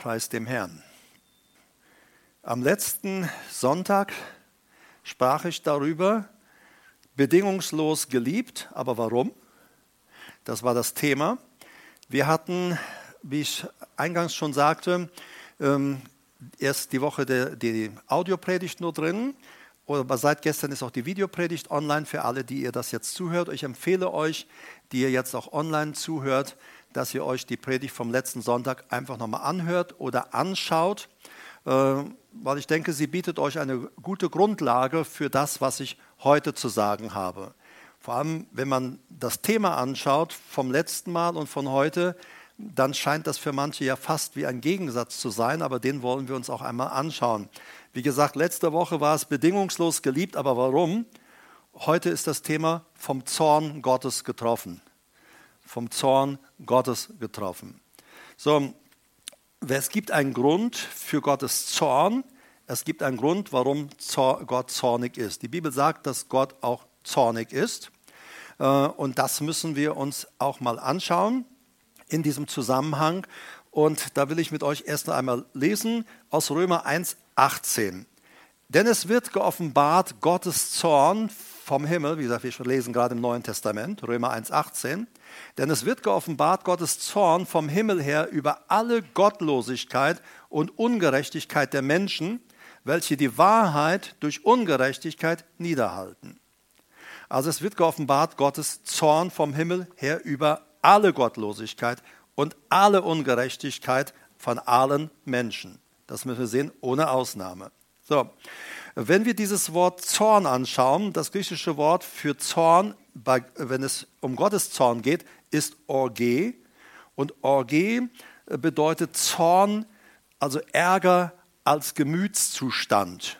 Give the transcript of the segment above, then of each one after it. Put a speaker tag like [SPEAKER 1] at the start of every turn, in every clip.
[SPEAKER 1] Preis dem Herrn. Am letzten Sonntag sprach ich darüber, bedingungslos geliebt, aber warum? Das war das Thema. Wir hatten, wie ich eingangs schon sagte, ähm, erst die Woche die Audiopredigt nur drin, aber seit gestern ist auch die Videopredigt online für alle, die ihr das jetzt zuhört. Ich empfehle euch, die ihr jetzt auch online zuhört, dass ihr euch die Predigt vom letzten Sonntag einfach nochmal anhört oder anschaut, äh, weil ich denke, sie bietet euch eine gute Grundlage für das, was ich heute zu sagen habe. Vor allem, wenn man das Thema anschaut vom letzten Mal und von heute, dann scheint das für manche ja fast wie ein Gegensatz zu sein, aber den wollen wir uns auch einmal anschauen. Wie gesagt, letzte Woche war es bedingungslos geliebt, aber warum? Heute ist das Thema vom Zorn Gottes getroffen vom Zorn Gottes getroffen. So, es gibt einen Grund für Gottes Zorn. Es gibt einen Grund, warum Gott zornig ist. Die Bibel sagt, dass Gott auch zornig ist. Äh, und das müssen wir uns auch mal anschauen in diesem Zusammenhang. Und da will ich mit euch erst einmal lesen aus Römer 1, 18. Denn es wird geoffenbart Gottes Zorn vom Himmel, wie gesagt, wir lesen gerade im Neuen Testament, Römer 1, 18. Denn es wird geoffenbart Gottes Zorn vom Himmel her über alle Gottlosigkeit und Ungerechtigkeit der Menschen, welche die Wahrheit durch Ungerechtigkeit niederhalten. Also es wird geoffenbart Gottes Zorn vom Himmel her über alle Gottlosigkeit und alle Ungerechtigkeit von allen Menschen. Das müssen wir sehen, ohne Ausnahme. So, wenn wir dieses Wort Zorn anschauen, das griechische Wort für Zorn, wenn es um Gottes Zorn geht, ist Orge. Und Orge bedeutet Zorn, also Ärger als Gemütszustand.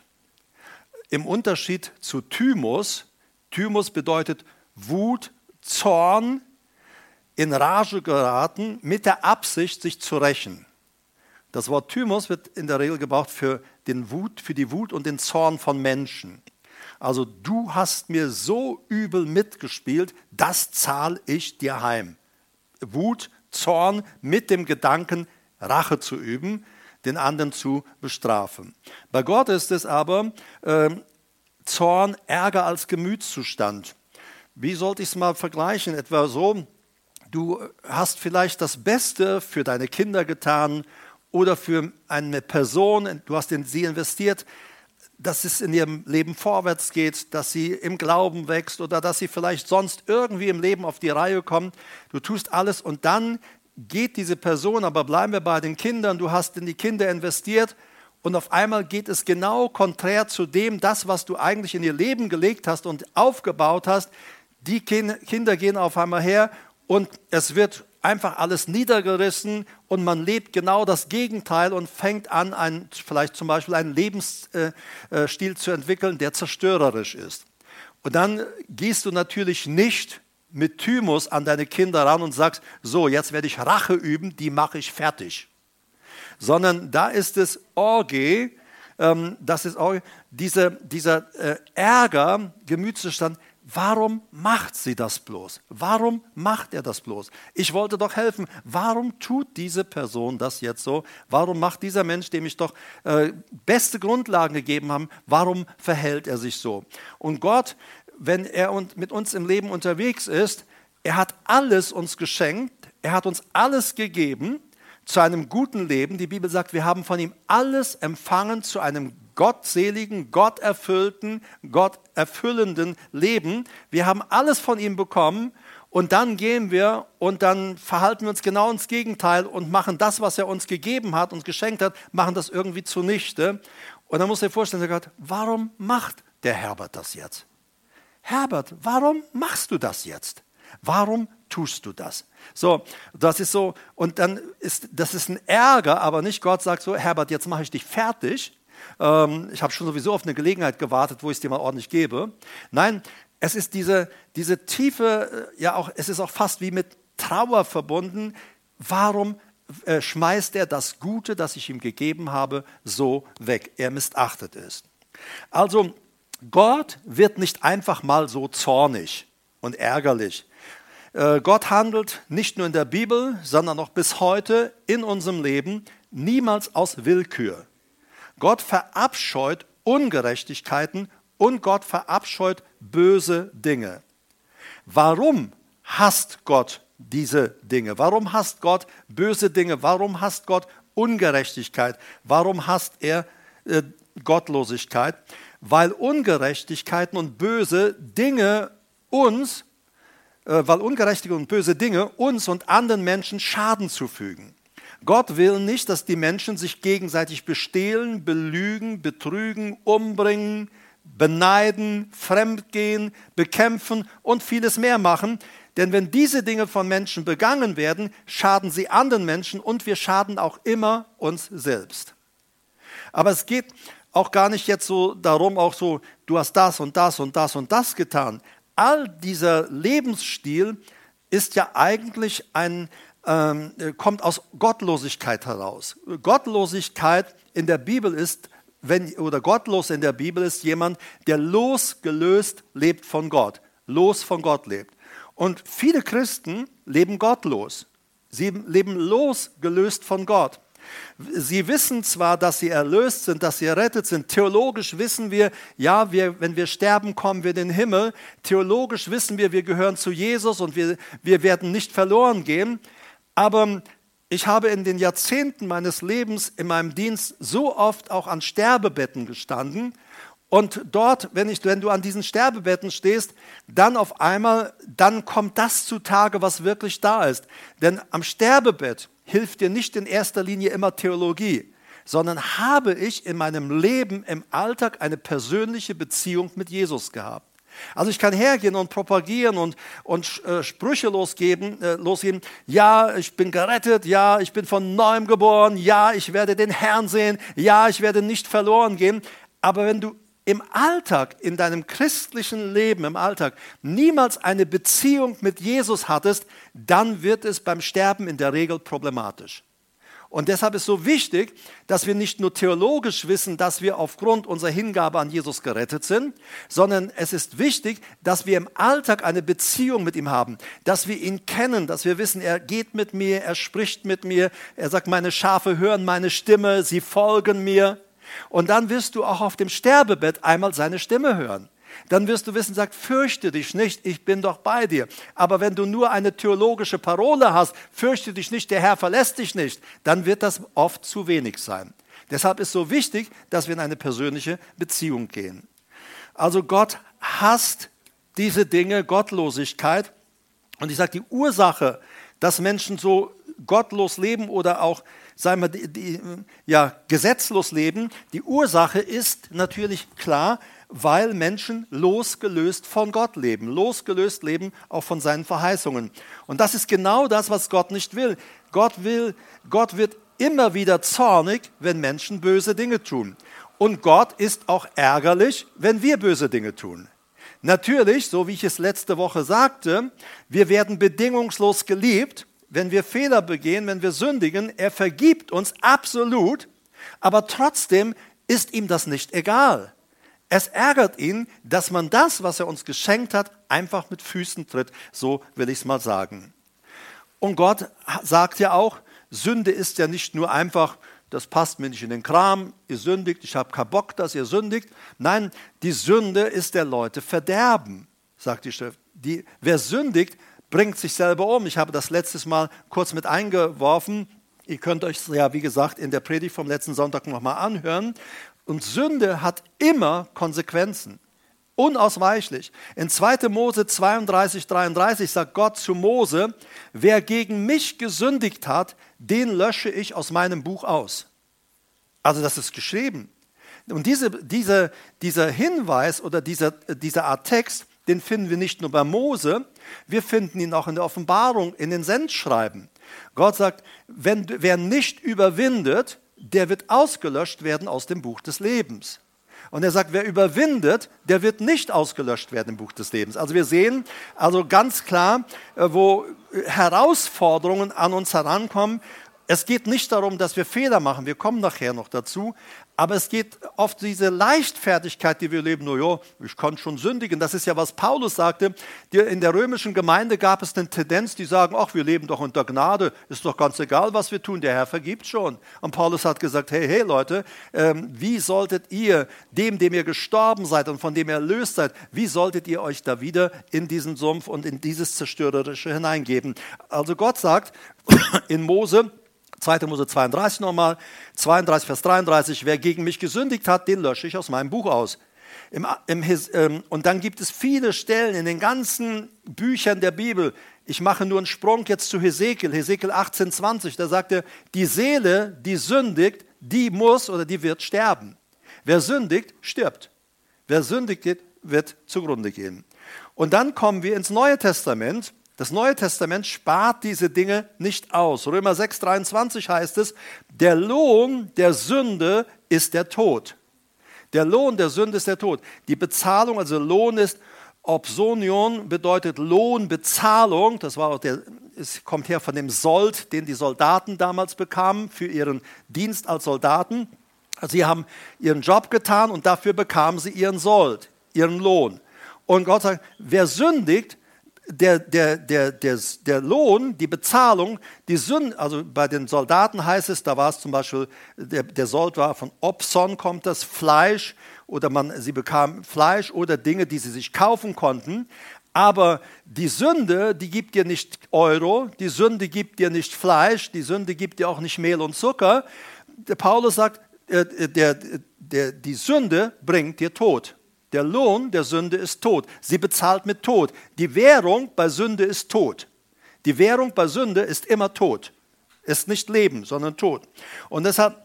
[SPEAKER 1] Im Unterschied zu Thymus, Thymus bedeutet Wut, Zorn, in Rage geraten mit der Absicht, sich zu rächen. Das Wort Thymus wird in der Regel gebraucht für, den Wut, für die Wut und den Zorn von Menschen. Also du hast mir so übel mitgespielt, das zahle ich dir heim. Wut, Zorn mit dem Gedanken, Rache zu üben, den anderen zu bestrafen. Bei Gott ist es aber äh, Zorn, Ärger als Gemütszustand. Wie sollte ich es mal vergleichen? Etwa so, du hast vielleicht das Beste für deine Kinder getan oder für eine Person, du hast in sie investiert, dass es in ihrem Leben vorwärts geht, dass sie im Glauben wächst oder dass sie vielleicht sonst irgendwie im Leben auf die Reihe kommt. Du tust alles und dann geht diese Person, aber bleiben wir bei den Kindern, du hast in die Kinder investiert und auf einmal geht es genau konträr zu dem, das, was du eigentlich in ihr Leben gelegt hast und aufgebaut hast. Die Kinder gehen auf einmal her und es wird einfach alles niedergerissen und man lebt genau das Gegenteil und fängt an, ein, vielleicht zum Beispiel einen Lebensstil äh, zu entwickeln, der zerstörerisch ist. Und dann gehst du natürlich nicht mit Thymus an deine Kinder ran und sagst, so, jetzt werde ich Rache üben, die mache ich fertig. Sondern da ist es Orge, ähm, das ist Orge, diese, dieser äh, Ärger, Gemütszustand, Warum macht sie das bloß? Warum macht er das bloß? Ich wollte doch helfen. Warum tut diese Person das jetzt so? Warum macht dieser Mensch, dem ich doch äh, beste Grundlagen gegeben habe, warum verhält er sich so? Und Gott, wenn er mit uns im Leben unterwegs ist, er hat alles uns geschenkt, er hat uns alles gegeben zu einem guten Leben. Die Bibel sagt, wir haben von ihm alles empfangen zu einem gottseligen, gotterfüllten, gotterfüllenden Leben. Wir haben alles von ihm bekommen und dann gehen wir und dann verhalten wir uns genau ins Gegenteil und machen das, was er uns gegeben hat, uns geschenkt hat, machen das irgendwie zunichte. Und dann muss er vorstellen, Gott, warum macht der Herbert das jetzt? Herbert, warum machst du das jetzt? Warum tust du das? So, das ist so, und dann ist, das ist ein Ärger, aber nicht Gott sagt so, Herbert, jetzt mache ich dich fertig, ähm, ich habe schon sowieso auf eine Gelegenheit gewartet, wo ich es dir mal ordentlich gebe. Nein, es ist diese, diese tiefe, äh, ja auch, es ist auch fast wie mit Trauer verbunden. Warum äh, schmeißt er das Gute, das ich ihm gegeben habe, so weg? Er missachtet es. Also Gott wird nicht einfach mal so zornig und ärgerlich. Äh, Gott handelt nicht nur in der Bibel, sondern auch bis heute in unserem Leben niemals aus Willkür. Gott verabscheut Ungerechtigkeiten und Gott verabscheut böse Dinge. Warum hasst Gott diese Dinge? Warum hasst Gott böse Dinge? Warum hasst Gott Ungerechtigkeit? Warum hasst er äh, Gottlosigkeit? Weil Ungerechtigkeiten und böse Dinge uns, äh, weil ungerechtige und böse Dinge uns und anderen Menschen Schaden zufügen. Gott will nicht, dass die Menschen sich gegenseitig bestehlen, belügen, betrügen, umbringen, beneiden, fremdgehen, bekämpfen und vieles mehr machen. Denn wenn diese Dinge von Menschen begangen werden, schaden sie anderen Menschen und wir schaden auch immer uns selbst. Aber es geht auch gar nicht jetzt so darum, auch so, du hast das und das und das und das getan. All dieser Lebensstil ist ja eigentlich ein, ähm, kommt aus Gottlosigkeit heraus. Gottlosigkeit in der Bibel ist, wenn, oder gottlos in der Bibel ist jemand, der losgelöst lebt von Gott, los von Gott lebt. Und viele Christen leben gottlos. Sie leben losgelöst von Gott. Sie wissen zwar, dass sie erlöst sind, dass sie errettet sind. Theologisch wissen wir, ja, wir, wenn wir sterben, kommen wir in den Himmel. Theologisch wissen wir, wir gehören zu Jesus und wir, wir werden nicht verloren gehen. Aber ich habe in den Jahrzehnten meines Lebens in meinem Dienst so oft auch an Sterbebetten gestanden. Und dort, wenn, ich, wenn du an diesen Sterbebetten stehst, dann auf einmal, dann kommt das zutage, was wirklich da ist. Denn am Sterbebett hilft dir nicht in erster Linie immer Theologie, sondern habe ich in meinem Leben, im Alltag eine persönliche Beziehung mit Jesus gehabt. Also ich kann hergehen und propagieren und, und äh, Sprüche losgeben, äh, losgeben. Ja, ich bin gerettet. Ja, ich bin von neuem geboren. Ja, ich werde den Herrn sehen. Ja, ich werde nicht verloren gehen. Aber wenn du im Alltag, in deinem christlichen Leben, im Alltag, niemals eine Beziehung mit Jesus hattest, dann wird es beim Sterben in der Regel problematisch. Und deshalb ist so wichtig, dass wir nicht nur theologisch wissen, dass wir aufgrund unserer Hingabe an Jesus gerettet sind, sondern es ist wichtig, dass wir im Alltag eine Beziehung mit ihm haben, dass wir ihn kennen, dass wir wissen, er geht mit mir, er spricht mit mir, er sagt, meine Schafe hören meine Stimme, sie folgen mir. Und dann wirst du auch auf dem Sterbebett einmal seine Stimme hören dann wirst du wissen, sagt, fürchte dich nicht, ich bin doch bei dir. Aber wenn du nur eine theologische Parole hast, fürchte dich nicht, der Herr verlässt dich nicht, dann wird das oft zu wenig sein. Deshalb ist so wichtig, dass wir in eine persönliche Beziehung gehen. Also Gott hasst diese Dinge, Gottlosigkeit. Und ich sage, die Ursache, dass Menschen so gottlos leben oder auch sagen wir, die, die, ja, gesetzlos leben, die Ursache ist natürlich klar, weil Menschen losgelöst von Gott leben, losgelöst leben auch von seinen Verheißungen. Und das ist genau das, was Gott nicht will. Gott will, Gott wird immer wieder zornig, wenn Menschen böse Dinge tun. Und Gott ist auch ärgerlich, wenn wir böse Dinge tun. Natürlich, so wie ich es letzte Woche sagte, wir werden bedingungslos geliebt, wenn wir Fehler begehen, wenn wir sündigen. Er vergibt uns absolut, aber trotzdem ist ihm das nicht egal. Es ärgert ihn, dass man das, was er uns geschenkt hat, einfach mit Füßen tritt. So will ich es mal sagen. Und Gott sagt ja auch, Sünde ist ja nicht nur einfach, das passt mir nicht in den Kram, ihr sündigt, ich habe keinen Bock, dass ihr sündigt. Nein, die Sünde ist der Leute Verderben, sagt die Schrift. Die, wer sündigt, bringt sich selber um. Ich habe das letztes Mal kurz mit eingeworfen. Ihr könnt euch ja, wie gesagt, in der Predigt vom letzten Sonntag nochmal anhören. Und Sünde hat immer Konsequenzen. Unausweichlich. In 2. Mose 32, 33 sagt Gott zu Mose, wer gegen mich gesündigt hat, den lösche ich aus meinem Buch aus. Also das ist geschrieben. Und diese, diese, dieser Hinweis oder dieser, dieser Art Text, den finden wir nicht nur bei Mose, wir finden ihn auch in der Offenbarung, in den Sendschreiben. Gott sagt, wenn, wer nicht überwindet, der wird ausgelöscht werden aus dem Buch des Lebens. Und er sagt, wer überwindet, der wird nicht ausgelöscht werden im Buch des Lebens. Also wir sehen also ganz klar, äh, wo Herausforderungen an uns herankommen, Es geht nicht darum, dass wir Fehler machen, wir kommen nachher noch dazu, aber es geht oft diese Leichtfertigkeit, die wir leben, nur ja, ich kann schon sündigen. Das ist ja, was Paulus sagte. In der römischen Gemeinde gab es eine Tendenz, die sagen, ach, wir leben doch unter Gnade, ist doch ganz egal, was wir tun, der Herr vergibt schon. Und Paulus hat gesagt, hey, hey Leute, ähm, wie solltet ihr dem, dem ihr gestorben seid und von dem ihr erlöst seid, wie solltet ihr euch da wieder in diesen Sumpf und in dieses Zerstörerische hineingeben? Also Gott sagt in Mose, 2. Mose 32 nochmal, 32, Vers 33, wer gegen mich gesündigt hat, den lösche ich aus meinem Buch aus. Im, im, ähm, und dann gibt es viele Stellen in den ganzen Büchern der Bibel. Ich mache nur einen Sprung jetzt zu Hesekiel, Hesekiel 18, 20. Da sagt er, die Seele, die sündigt, die muss oder die wird sterben. Wer sündigt, stirbt. Wer sündigt, wird zugrunde gehen. Und dann kommen wir ins Neue Testament das Neue Testament spart diese Dinge nicht aus. Römer 6, 23 heißt es, der Lohn der Sünde ist der Tod. Der Lohn der Sünde ist der Tod. Die Bezahlung, also Lohn ist Obsonion, bedeutet Lohnbezahlung. Das war auch der, es kommt her von dem Sold, den die Soldaten damals bekamen für ihren Dienst als Soldaten. Also sie haben ihren Job getan und dafür bekamen sie ihren Sold, ihren Lohn. Und Gott sagt, wer sündigt, der, der, der, der, der Lohn, die Bezahlung, die Sünde, also bei den Soldaten heißt es, da war es zum Beispiel, der, der Sold war von Opson kommt das, Fleisch, oder man, sie bekamen Fleisch oder Dinge, die sie sich kaufen konnten. Aber die Sünde, die gibt dir nicht Euro, die Sünde gibt dir nicht Fleisch, die Sünde gibt dir auch nicht Mehl und Zucker. Der Paulus sagt, äh, der, der, die Sünde bringt dir Tod. Der Lohn der Sünde ist Tod. Sie bezahlt mit Tod. Die Währung bei Sünde ist Tod. Die Währung bei Sünde ist immer Tod. Ist nicht Leben, sondern Tod. Und deshalb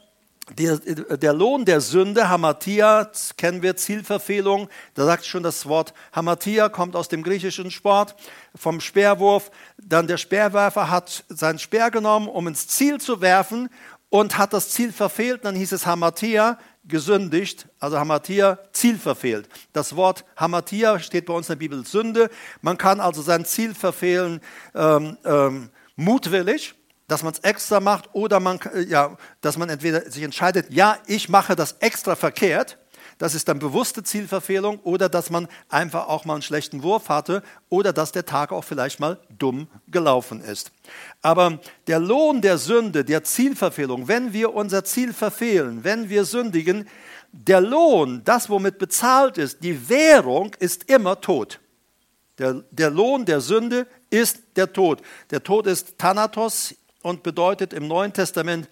[SPEAKER 1] der, der, Lohn der Sünde, Hamatia, kennen wir, Zielverfehlung, da sagt schon das Wort Hamatia, kommt aus dem griechischen Sport, vom Speerwurf. Dann der Speerwerfer hat seinen Speer genommen, um ins Ziel zu werfen und hat das Ziel verfehlt. Dann hieß es Hamatia, gesündigt, also Hamatia, Ziel verfehlt. Das Wort Hamatia steht bei uns in der Bibel Sünde. Man kann also sein Ziel verfehlen ähm, ähm, mutwillig, dass man es extra macht oder man, äh, ja, dass man entweder sich entscheidet, ja, ich mache das extra verkehrt das ist dann bewusste Zielverfehlung oder dass man einfach auch mal einen schlechten Wurf hatte oder dass der Tag auch vielleicht mal dumm gelaufen ist. Aber der Lohn der Sünde, der Zielverfehlung, wenn wir unser Ziel verfehlen, wenn wir sündigen, der Lohn, das womit bezahlt ist, die Währung ist immer Tod. Der, der Lohn der Sünde ist der Tod. Der Tod ist Thanatos und bedeutet im Neuen Testament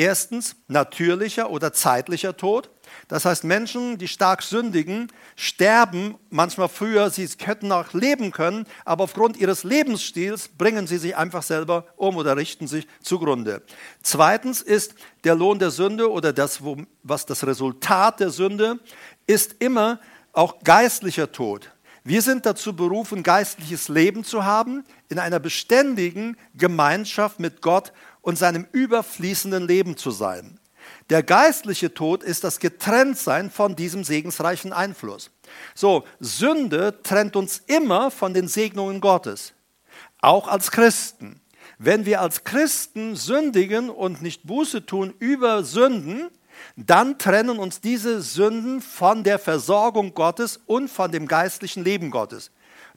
[SPEAKER 1] erstens natürlicher oder zeitlicher Tod. Das heißt, Menschen, die stark sündigen, sterben manchmal früher, sie hätten auch leben können, aber aufgrund ihres Lebensstils bringen sie sich einfach selber um oder richten sich zugrunde. Zweitens ist der Lohn der Sünde oder das, was das Resultat der Sünde ist immer auch geistlicher Tod. Wir sind dazu berufen, geistliches Leben zu haben, in einer beständigen Gemeinschaft mit Gott und seinem überfließenden Leben zu sein. Der geistliche Tod ist das Getrenntsein von diesem segensreichen Einfluss. So, Sünde trennt uns immer von den Segnungen Gottes, auch als Christen. Wenn wir als Christen sündigen und nicht Buße tun über Sünden, dann trennen uns diese Sünden von der Versorgung Gottes und von dem geistlichen Leben Gottes.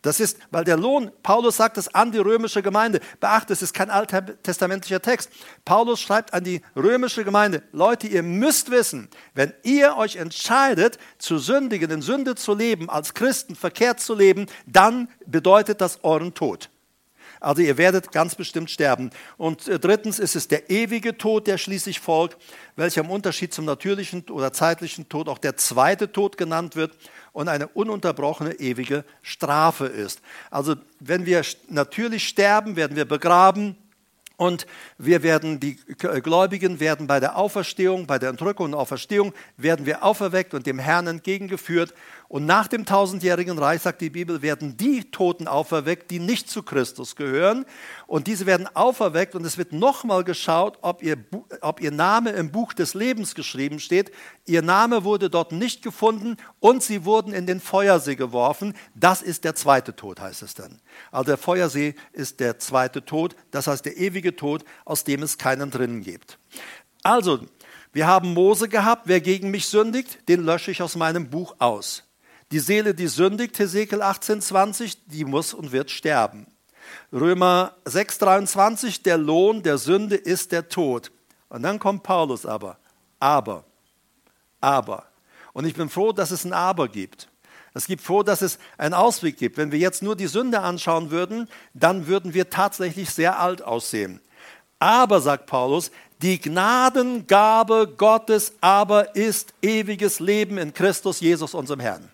[SPEAKER 1] Das ist, weil der Lohn, Paulus sagt es an die römische Gemeinde. Beachte, es ist kein alttestamentlicher Text. Paulus schreibt an die römische Gemeinde, Leute, ihr müsst wissen, wenn ihr euch entscheidet, zu sündigen, in Sünde zu leben, als Christen verkehrt zu leben, dann bedeutet das euren Tod. Also ihr werdet ganz bestimmt sterben. Und äh, drittens ist es der ewige Tod, der schließlich folgt, welcher im Unterschied zum natürlichen oder zeitlichen Tod auch der zweite Tod genannt wird und eine ununterbrochene ewige Strafe ist. Also wenn wir natürlich sterben, werden wir begraben, und wir werden, die Gläubigen werden bei der Auferstehung, bei der Entrückung und Auferstehung, werden wir auferweckt und dem Herrn entgegengeführt. Und nach dem tausendjährigen Reich, sagt die Bibel, werden die Toten auferweckt, die nicht zu Christus gehören. Und diese werden auferweckt und es wird nochmal geschaut, ob ihr, ob ihr Name im Buch des Lebens geschrieben steht. Ihr Name wurde dort nicht gefunden und sie wurden in den Feuersee geworfen. Das ist der zweite Tod, heißt es dann. Also der Feuersee ist der zweite Tod. Das heißt, der ewige Tod, aus dem es keinen drinnen gibt. Also, wir haben Mose gehabt, wer gegen mich sündigt, den lösche ich aus meinem Buch aus. Die Seele, die sündigt, Hesekiel 18, 20, die muss und wird sterben. Römer 6, 23, der Lohn der Sünde ist der Tod. Und dann kommt Paulus aber, aber, aber. Und ich bin froh, dass es ein Aber gibt. Es gibt froh, dass es einen Ausweg gibt. Wenn wir jetzt nur die Sünde anschauen würden, dann würden wir tatsächlich sehr alt aussehen. Aber, sagt Paulus, die Gnadengabe Gottes aber ist ewiges Leben in Christus Jesus, unserem Herrn.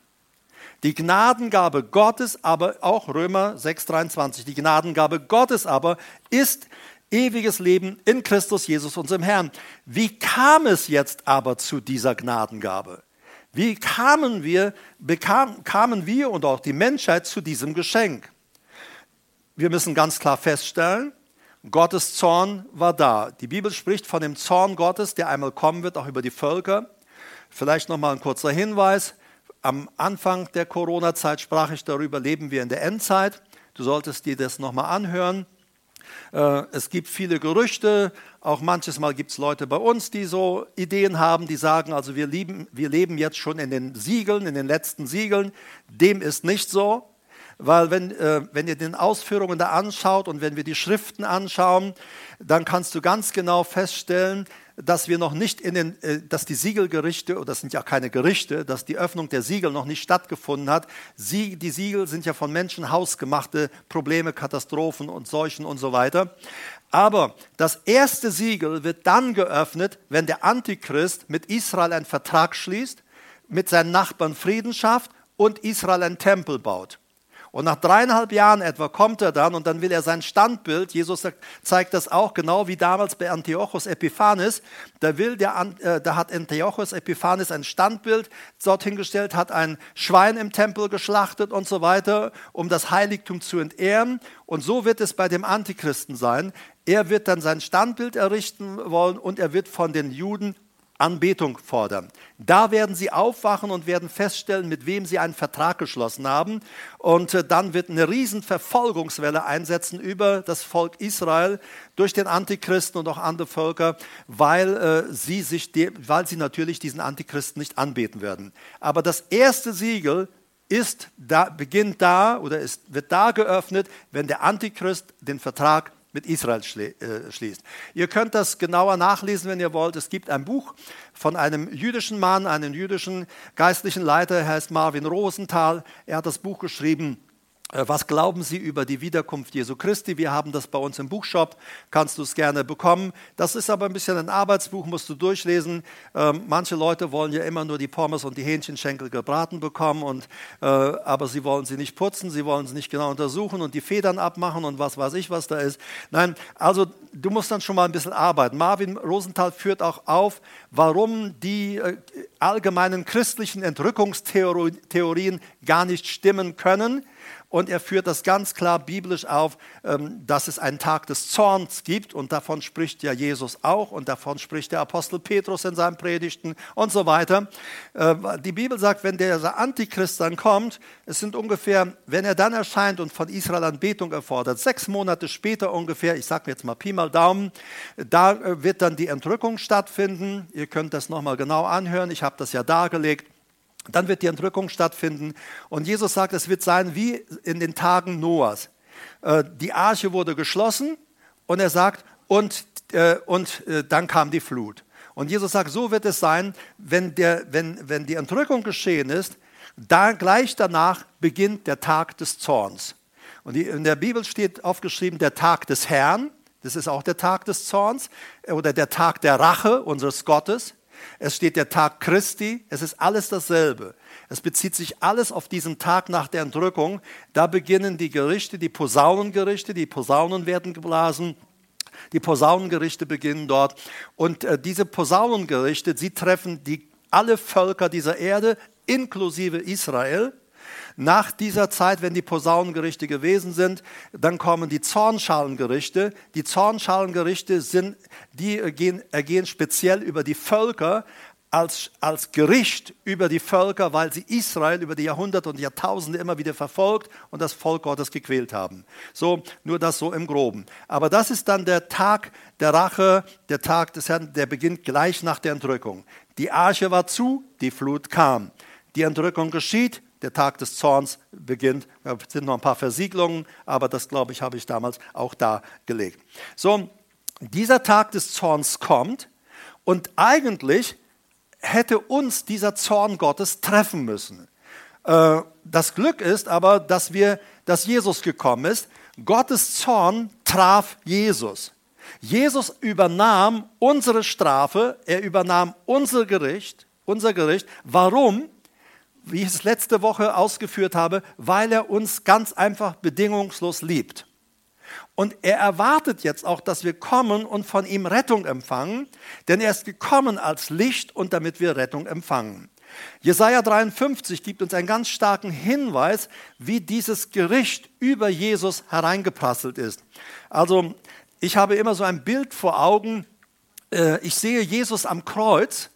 [SPEAKER 1] Die Gnadengabe Gottes, aber auch Römer 6,23, die Gnadengabe Gottes aber ist ewiges Leben in Christus Jesus, unserem Herrn. Wie kam es jetzt aber zu dieser Gnadengabe? Wie kamen wir, bekam, kamen wir und auch die Menschheit zu diesem Geschenk? Wir müssen ganz klar feststellen, Gottes Zorn war da. Die Bibel spricht von dem Zorn Gottes, der einmal kommen wird, auch über die Völker. Vielleicht noch mal ein kurzer Hinweis. Am Anfang der Corona-Zeit sprach ich darüber, leben wir in der Endzeit. Du solltest dir das noch mal anhören. Äh, es gibt viele Gerüchte, auch manches Mal gibt es Leute bei uns, die so Ideen haben, die sagen, also wir, lieben, wir leben jetzt schon in den Siegeln, in den letzten Siegeln. Dem ist nicht so weil wenn, äh, wenn ihr den Ausführungen da anschaut und wenn wir die Schriften anschauen, dann kannst du ganz genau feststellen, dass wir noch nicht in den, äh, dass die Siegelgerichte, oder das sind ja keine Gerichte, dass die Öffnung der Siegel noch nicht stattgefunden hat. Sie, die Siegel sind ja von Menschen hausgemachte Probleme, Katastrophen und Seuchen und so weiter. Aber das erste Siegel wird dann geöffnet, wenn der Antichrist mit Israel einen Vertrag schließt, mit seinen Nachbarn Frieden schafft und Israel einen Tempel baut. Und nach dreieinhalb Jahren etwa kommt er dann und dann will er sein Standbild, Jesus zeigt das auch genau wie damals bei Antiochus Epiphanes, da, will der, äh, da hat Antiochus Epiphanes ein Standbild dorthin gestellt, hat ein Schwein im Tempel geschlachtet und so weiter, um das Heiligtum zu entehren. Und so wird es bei dem Antichristen sein. Er wird dann sein Standbild errichten wollen und er wird von den Juden Anbetung fordern. Da werden sie aufwachen und werden feststellen, mit wem sie einen Vertrag geschlossen haben. Und äh, dann wird eine riesen Verfolgungswelle einsetzen über das Volk Israel durch den Antichristen und auch andere Völker, weil, äh, sie, sich weil sie natürlich diesen Antichristen nicht anbeten werden. Aber das erste Siegel ist da, beginnt da oder ist, wird da geöffnet, wenn der Antichrist den Vertrag mit Israel äh, schließt. Ihr könnt das genauer nachlesen, wenn ihr wollt. Es gibt ein Buch von einem jüdischen Mann, einem jüdischen geistlichen Leiter, er heißt Marvin Rosenthal. Er hat das Buch geschrieben, was glauben Sie über die Wiederkunft Jesu Christi? Wir haben das bei uns im Buchshop, kannst du es gerne bekommen. Das ist aber ein bisschen ein Arbeitsbuch, musst du durchlesen. Ähm, manche Leute wollen ja immer nur die Pommes und die Hähnchenschenkel gebraten bekommen, und, äh, aber sie wollen sie nicht putzen, sie wollen sie nicht genau untersuchen und die Federn abmachen und was weiß ich, was da ist. Nein, also du musst dann schon mal ein bisschen arbeiten. Marvin Rosenthal führt auch auf, warum die äh, allgemeinen christlichen Entrückungstheorien gar nicht stimmen können und er führt das ganz klar biblisch auf, ähm, dass es einen Tag des Zorns gibt und davon spricht ja Jesus auch und davon spricht der Apostel Petrus in seinen Predigten und so weiter. Äh, die Bibel sagt, wenn der Antichrist dann kommt, es sind ungefähr, wenn er dann erscheint und von Israel Anbetung erfordert, sechs Monate später ungefähr, ich sage jetzt mal Pi mal Daumen, da äh, wird dann die Entrückung stattfinden. Ihr könnt das nochmal genau anhören, ich habe das ja dargelegt. Dann wird die Entrückung stattfinden. Und Jesus sagt, es wird sein wie in den Tagen Noahs. Äh, die Arche wurde geschlossen und er sagt, und, äh, und äh, dann kam die Flut. Und Jesus sagt, so wird es sein, wenn, der, wenn, wenn die Entrückung geschehen ist, da, gleich danach beginnt der Tag des Zorns. Und in der Bibel steht aufgeschrieben, der Tag des Herrn, das ist auch der Tag des Zorns, oder der Tag der Rache unseres Gottes. Es steht der Tag Christi, es ist alles dasselbe. Es bezieht sich alles auf diesen Tag nach der Entrückung. Da beginnen die Gerichte, die Posaunengerichte, die Posaunen werden geblasen. Die Posaunengerichte beginnen dort. Und äh, diese Posaunengerichte, sie treffen die, alle Völker dieser Erde, inklusive Israel. Nach dieser Zeit, wenn die Posaunengerichte gewesen sind, dann kommen die Zornschalengerichte. Die Zornschalengerichte sind, die ergehen, ergehen speziell über die Völker, als, als Gericht über die Völker, weil sie Israel über die Jahrhunderte und Jahrtausende immer wieder verfolgt und das Volk Gottes gequält haben. So, nur das so im Groben. Aber das ist dann der Tag der Rache, der Tag des Herrn, der beginnt gleich nach der Entrückung. Die Arche war zu, die Flut kam. Die Entrückung geschieht, der Tag des Zorns beginnt. Es sind noch ein paar Versiegelungen, aber das, glaube ich, habe ich damals auch dargelegt. So, dieser Tag des Zorns kommt und eigentlich hätte uns dieser Zorn Gottes treffen müssen. Äh, das Glück ist aber, dass, wir, dass Jesus gekommen ist. Gottes Zorn traf Jesus. Jesus übernahm unsere Strafe, er übernahm unser Gericht, unser Gericht. Warum? Wie ich es letzte Woche ausgeführt habe, weil er uns ganz einfach bedingungslos liebt. Und er erwartet jetzt auch, dass wir kommen und von ihm Rettung empfangen, denn er ist gekommen als Licht und damit wir Rettung empfangen. Jesaja 53 gibt uns einen ganz starken Hinweis, wie dieses Gericht über Jesus hereingeprasselt ist. Also, ich habe immer so ein Bild vor Augen. Äh, ich sehe Jesus am Kreuz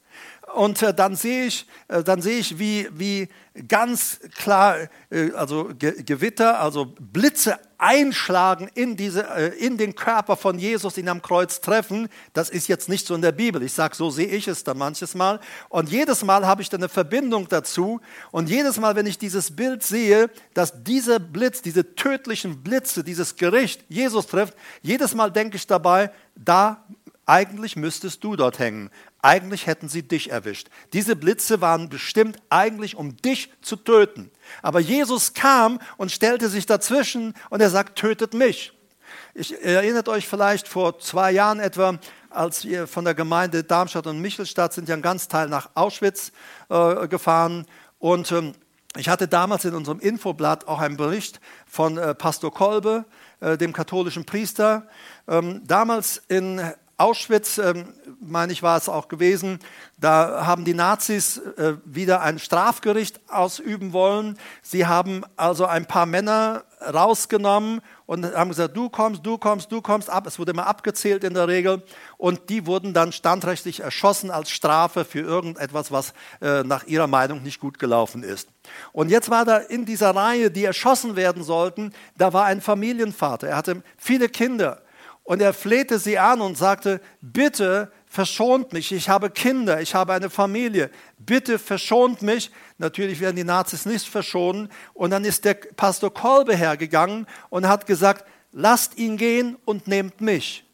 [SPEAKER 1] und äh, dann sehe ich, äh, dann sehe ich wie, wie ganz klar, äh, also Gewitter, also Blitze einschlagen in, diese, in den Körper von Jesus, ihn am Kreuz treffen. Das ist jetzt nicht so in der Bibel. Ich sage, so sehe ich es dann manches Mal. Und jedes Mal habe ich dann eine Verbindung dazu. Und jedes Mal, wenn ich dieses Bild sehe, dass dieser Blitz, diese tödlichen Blitze, dieses Gericht Jesus trifft, jedes Mal denke ich dabei, da eigentlich müsstest du dort hängen. Eigentlich hätten sie dich erwischt. Diese Blitze waren bestimmt eigentlich, um dich zu töten. Aber Jesus kam und stellte sich dazwischen und er sagt, tötet mich. Ich erinnert euch vielleicht vor zwei Jahren etwa, als wir von der Gemeinde Darmstadt und Michelstadt sind ja ein ganz Teil nach Auschwitz äh, gefahren und ähm, ich hatte damals in unserem Infoblatt auch einen Bericht von äh, Pastor Kolbe, äh, dem katholischen Priester. Ähm, damals in Auschwitz, ähm, meine ich, war es auch gewesen, da haben die Nazis äh, wieder ein Strafgericht ausüben wollen. Sie haben also ein paar Männer rausgenommen und haben gesagt, du kommst, du kommst, du kommst ab. Es wurde immer abgezählt in der Regel. Und die wurden dann standrechtlich erschossen als Strafe für irgendetwas, was äh, nach ihrer Meinung nicht gut gelaufen ist. Und jetzt war da in dieser Reihe, die erschossen werden sollten, da war ein Familienvater. Er hatte viele Kinder. Und er flehte sie an und sagte, bitte verschont mich, ich habe Kinder, ich habe eine Familie, bitte verschont mich. Natürlich werden die Nazis nicht verschonen. Und dann ist der Pastor Kolbe hergegangen und hat gesagt, lasst ihn gehen und nehmt mich.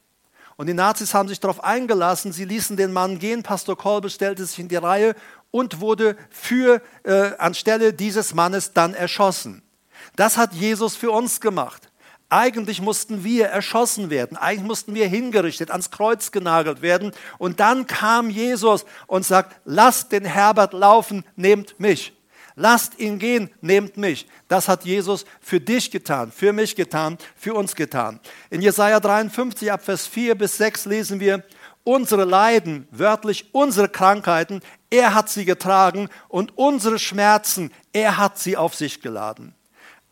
[SPEAKER 1] Und die Nazis haben sich darauf eingelassen, sie ließen den Mann gehen, Pastor Kolbe stellte sich in die Reihe und wurde für, äh, anstelle dieses Mannes dann erschossen. Das hat Jesus für uns gemacht. Eigentlich mussten wir erschossen werden, eigentlich mussten wir hingerichtet, ans Kreuz genagelt werden. Und dann kam Jesus und sagt, lasst den Herbert laufen, nehmt mich. Lasst ihn gehen, nehmt mich. Das hat Jesus für dich getan, für mich getan, für uns getan. In Jesaja 53 ab Vers 4 bis 6 lesen wir, unsere Leiden, wörtlich unsere Krankheiten, er hat sie getragen und unsere Schmerzen, er hat sie auf sich geladen.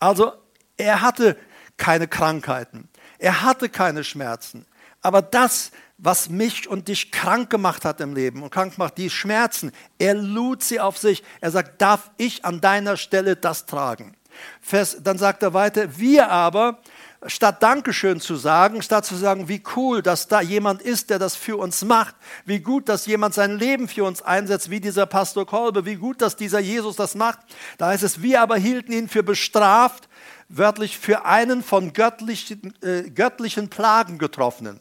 [SPEAKER 1] Also er hatte keine Krankheiten. Er hatte keine Schmerzen. Aber das, was mich und dich krank gemacht hat im Leben und krank macht, die Schmerzen, er lud sie auf sich. Er sagt, darf ich an deiner Stelle das tragen? Vers, dann sagt er weiter, wir aber, statt Dankeschön zu sagen, statt zu sagen, wie cool, dass da jemand ist, der das für uns macht, wie gut, dass jemand sein Leben für uns einsetzt, wie dieser Pastor Kolbe, wie gut, dass dieser Jesus das macht, da heißt es, wir aber hielten ihn für bestraft, wörtlich für einen von göttlichen, äh, göttlichen Plagen getroffenen,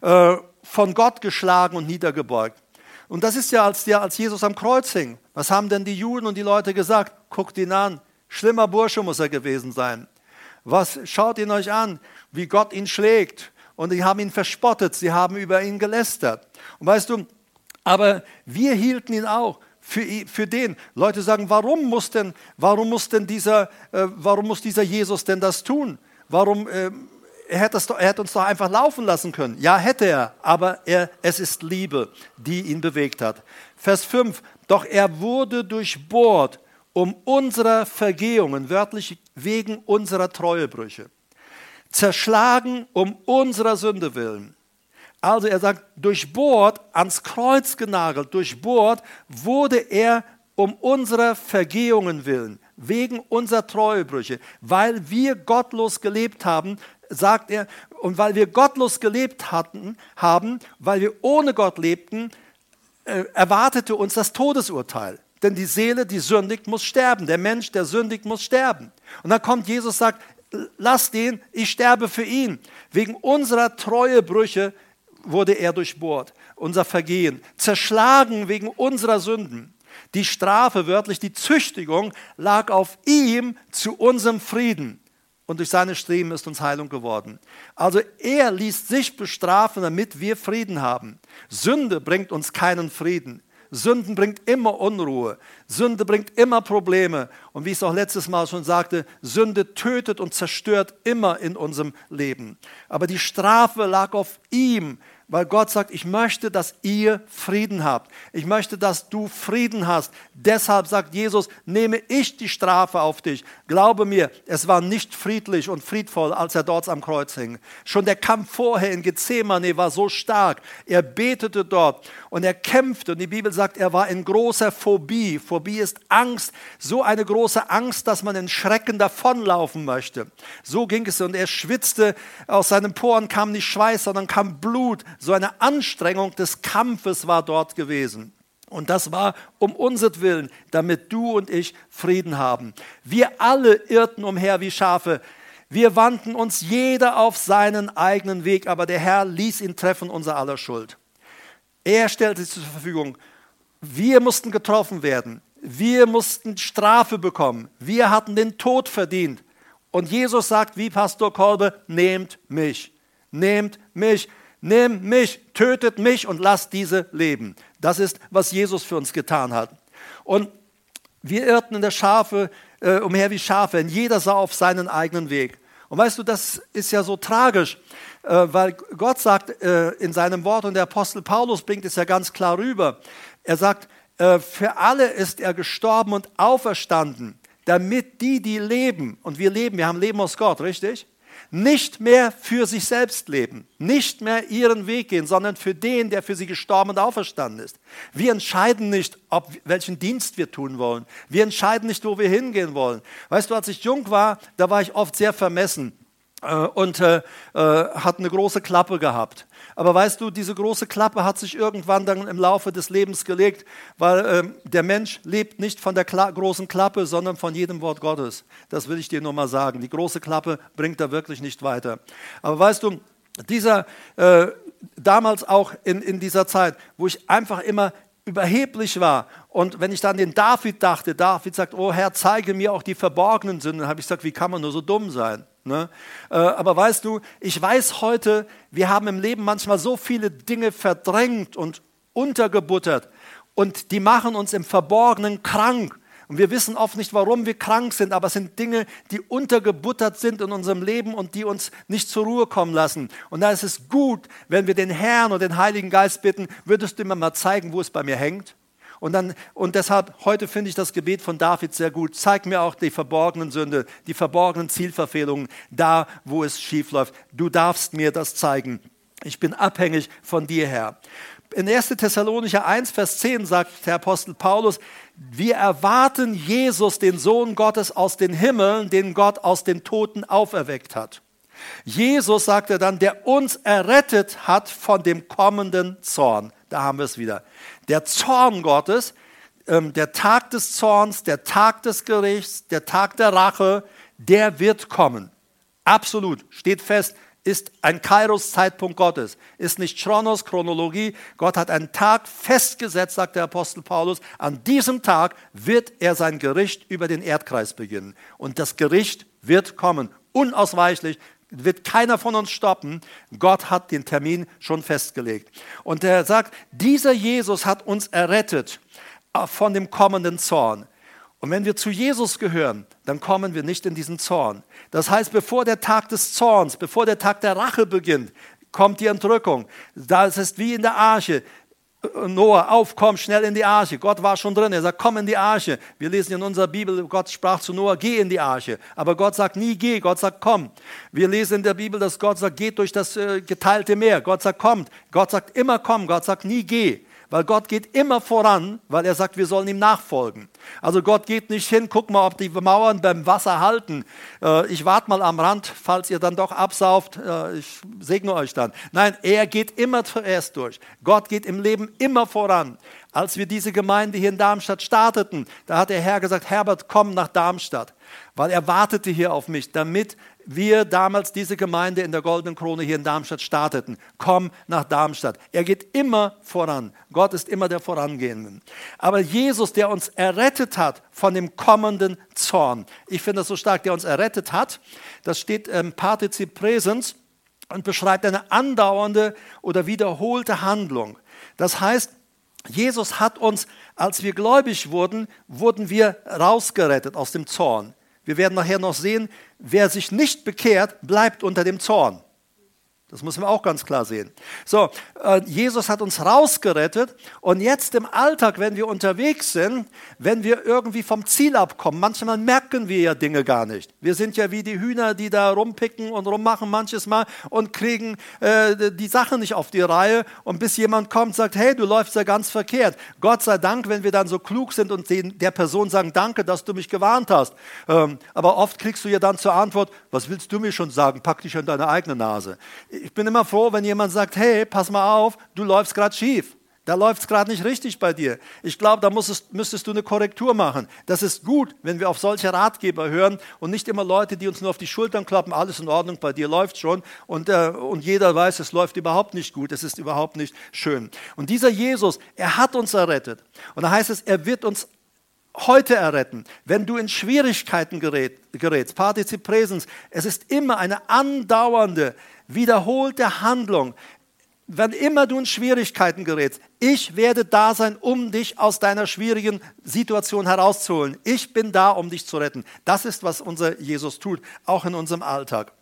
[SPEAKER 1] äh, von Gott geschlagen und niedergebeugt. Und das ist ja als, der, als Jesus am Kreuz hing. Was haben denn die Juden und die Leute gesagt? Guckt ihn an. Schlimmer Bursche muss er gewesen sein. Was schaut ihn euch an, wie Gott ihn schlägt. Und die haben ihn verspottet, sie haben über ihn gelästert. Und weißt du, aber wir hielten ihn auch für, für den. Leute sagen, warum muss denn, warum muss denn dieser, äh, warum muss dieser Jesus denn das tun? Warum, äh, er, hätte das, er hätte uns doch einfach laufen lassen können. Ja, hätte er, aber er, es ist Liebe, die ihn bewegt hat. Vers 5, doch er wurde durchbohrt um unserer Vergehungen, wörtlich wegen unserer Treuebrüche, zerschlagen um unserer Sünde willen. Also er sagt, durchbohrt, ans Kreuz genagelt, durchbohrt wurde er um unserer Vergehungen willen, wegen unserer Treuebrüche, weil wir gottlos gelebt haben, sagt er, und weil wir gottlos gelebt hatten, haben, weil wir ohne Gott lebten, äh, erwartete uns das Todesurteil. Denn die Seele, die sündigt, muss sterben. Der Mensch, der sündigt, muss sterben. Und dann kommt Jesus und sagt, lass den, ich sterbe für ihn. Wegen unserer Treuebrüche wurde er durchbohrt, unser Vergehen, zerschlagen wegen unserer Sünden. Die Strafe, wörtlich die Züchtigung, lag auf ihm zu unserem Frieden. Und durch seine Streben ist uns Heilung geworden. Also er ließ sich bestrafen, damit wir Frieden haben. Sünde bringt uns keinen Frieden. Sünden bringt immer Unruhe. Sünde bringt immer Probleme. Und wie ich es auch letztes Mal schon sagte, Sünde tötet und zerstört immer in unserem Leben. Aber die Strafe lag auf ihm weil Gott sagt, ich möchte, dass ihr Frieden habt. Ich möchte, dass du Frieden hast. Deshalb sagt Jesus, nehme ich die Strafe auf dich. Glaube mir, es war nicht friedlich und friedvoll, als er dort am Kreuz hing. Schon der Kampf vorher in Gethsemane war so stark. Er betete dort und er kämpfte. Und die Bibel sagt, er war in großer Phobie. Phobie ist Angst. So eine große Angst, dass man in Schrecken davonlaufen möchte. So ging es. Und er schwitzte. Aus seinen Poren kam nicht Schweiß, sondern kam Blut so eine Anstrengung des Kampfes war dort gewesen. Und das war um unsertwillen, damit du und ich Frieden haben. Wir alle irrten umher wie Schafe. Wir wandten uns jeder auf seinen eigenen Weg, aber der Herr ließ ihn treffen, unser aller Schuld. Er stellte sich zur Verfügung. Wir mussten getroffen werden. Wir mussten Strafe bekommen. Wir hatten den Tod verdient. Und Jesus sagt, wie Pastor Kolbe, nehmt mich. Nehmt mich nimm mich, tötet mich und lasst diese leben. Das ist, was Jesus für uns getan hat. Und wir irrten in der Schafe äh, umher wie Schafe, und jeder sah auf seinen eigenen Weg. Und weißt du, das ist ja so tragisch, äh, weil Gott sagt äh, in seinem Wort, und der Apostel Paulus bringt es ja ganz klar rüber, er sagt, äh, für alle ist er gestorben und auferstanden, damit die, die leben, und wir leben, wir haben Leben aus Gott, richtig? Nicht mehr für sich selbst leben, nicht mehr ihren Weg gehen, sondern für den, der für sie gestorben und auferstanden ist. Wir entscheiden nicht, ob, welchen Dienst wir tun wollen. Wir entscheiden nicht, wo wir hingehen wollen. Weißt du, als ich jung war, da war ich oft sehr vermessen äh, und äh, äh, hat eine große Klappe gehabt. Aber weißt du, diese große Klappe hat sich irgendwann dann im Laufe des Lebens gelegt, weil äh, der Mensch lebt nicht von der Kla großen Klappe, sondern von jedem Wort Gottes. Das will ich dir nur mal sagen. Die große Klappe bringt da wirklich nicht weiter. Aber weißt du, dieser, äh, damals auch in, in dieser Zeit, wo ich einfach immer überheblich war. Und wenn ich dann den David dachte, David sagt, oh Herr, zeige mir auch die verborgenen Sünden, habe ich gesagt, wie kann man nur so dumm sein? Ne? Äh, aber weißt du, ich weiß heute, wir haben im Leben manchmal so viele Dinge verdrängt und untergebuttert und die machen uns im Verborgenen krank. Und wir wissen oft nicht, warum wir krank sind, aber es sind Dinge, die untergebuttert sind in unserem Leben und die uns nicht zur Ruhe kommen lassen. Und da ist es gut, wenn wir den Herrn und den Heiligen Geist bitten, würdest du mir mal zeigen, wo es bei mir hängt? Und, dann, und deshalb, heute finde ich das Gebet von David sehr gut. Zeig mir auch die verborgenen Sünde, die verborgenen Zielverfehlungen, da, wo es schief läuft. Du darfst mir das zeigen. Ich bin abhängig von dir, Herr. In 1. Thessalonicher 1, Vers 10 sagt der Apostel Paulus, wir erwarten Jesus, den Sohn Gottes aus den Himmeln, den Gott aus den Toten auferweckt hat. Jesus, sagt er dann, der uns errettet hat von dem kommenden Zorn. Da haben wir es wieder. Der Zorn Gottes, ähm, der Tag des Zorns, der Tag des Gerichts, der Tag der Rache, der wird kommen. Absolut, steht fest, ist ein Kairos-Zeitpunkt Gottes, ist nicht Chronos, Chronologie. Gott hat einen Tag festgesetzt, sagt der Apostel Paulus. An diesem Tag wird er sein Gericht über den Erdkreis beginnen. Und das Gericht wird kommen, unausweichlich, wird keiner von uns stoppen. Gott hat den Termin schon festgelegt. Und er sagt, dieser Jesus hat uns errettet äh, von dem kommenden Zorn. Und wenn wir zu Jesus gehören, dann kommen wir nicht in diesen Zorn. Das heißt, bevor der Tag des Zorns, bevor der Tag der Rache beginnt, kommt die Entrückung. Da ist wie in der Arche. Noah, auf, komm schnell in die Arche. Gott war schon drin. Er sagt, komm in die Arche. Wir lesen in unserer Bibel, Gott sprach zu Noah, geh in die Arche. Aber Gott sagt nie geh, Gott sagt komm. Wir lesen in der Bibel, dass Gott sagt, geht durch das äh, geteilte Meer. Gott sagt kommt. Gott sagt immer komm. Gott sagt nie geh weil Gott geht immer voran, weil er sagt, wir sollen ihm nachfolgen. Also Gott geht nicht hin, guck mal, ob die Mauern beim Wasser halten. Äh, ich warte mal am Rand, falls ihr dann doch absauft, äh, ich segne euch dann. Nein, er geht immer zuerst durch. Gott geht im Leben immer voran. Als wir diese Gemeinde hier in Darmstadt starteten, da hat der Herr gesagt, Herbert, komm nach Darmstadt, weil er wartete hier auf mich, damit wir damals diese Gemeinde in der Goldenen Krone hier in Darmstadt starteten. Komm nach Darmstadt. Er geht immer voran. Gott ist immer der Vorangehende. Aber Jesus, der uns errettet hat von dem kommenden Zorn. Ich finde das so stark, der uns errettet hat. Das steht im Partizip Präsens und beschreibt eine andauernde oder wiederholte Handlung. Das heißt, Jesus hat uns, als wir gläubig wurden, wurden wir rausgerettet aus dem Zorn. Wir werden nachher noch sehen, wer sich nicht bekehrt, bleibt unter dem Zorn. Das müssen wir auch ganz klar sehen. So, äh, Jesus hat uns rausgerettet und jetzt im Alltag, wenn wir unterwegs sind, wenn wir irgendwie vom Ziel abkommen, manchmal merken wir ja Dinge gar nicht. Wir sind ja wie die Hühner, die da rumpicken und rummachen manches Mal und kriegen äh, die Sache nicht auf die Reihe und bis jemand kommt, sagt, hey, du läufst ja ganz verkehrt. Gott sei Dank, wenn wir dann so klug sind und den, der Person sagen, danke, dass du mich gewarnt hast. Ähm, aber oft kriegst du ja dann zur Antwort, was willst du mir schon sagen? Pack dich an deine eigene Nase ich bin immer froh, wenn jemand sagt, hey, pass mal auf, du läufst gerade schief. Da läuft es gerade nicht richtig bei dir. Ich glaube, da musstest, müsstest du eine Korrektur machen. Das ist gut, wenn wir auf solche Ratgeber hören und nicht immer Leute, die uns nur auf die Schultern klappen, alles in Ordnung, bei dir läuft schon und, äh, und jeder weiß, es läuft überhaupt nicht gut, es ist überhaupt nicht schön. Und dieser Jesus, er hat uns errettet. Und da heißt es, er wird uns heute erretten. Wenn du in Schwierigkeiten gerät, gerätst, Partizip Präsens, es ist immer eine andauernde, wiederholte Handlung. Wenn immer du in Schwierigkeiten gerätst, ich werde da sein, um dich aus deiner schwierigen Situation herauszuholen. Ich bin da, um dich zu retten. Das ist, was unser Jesus tut, auch in unserem Alltag.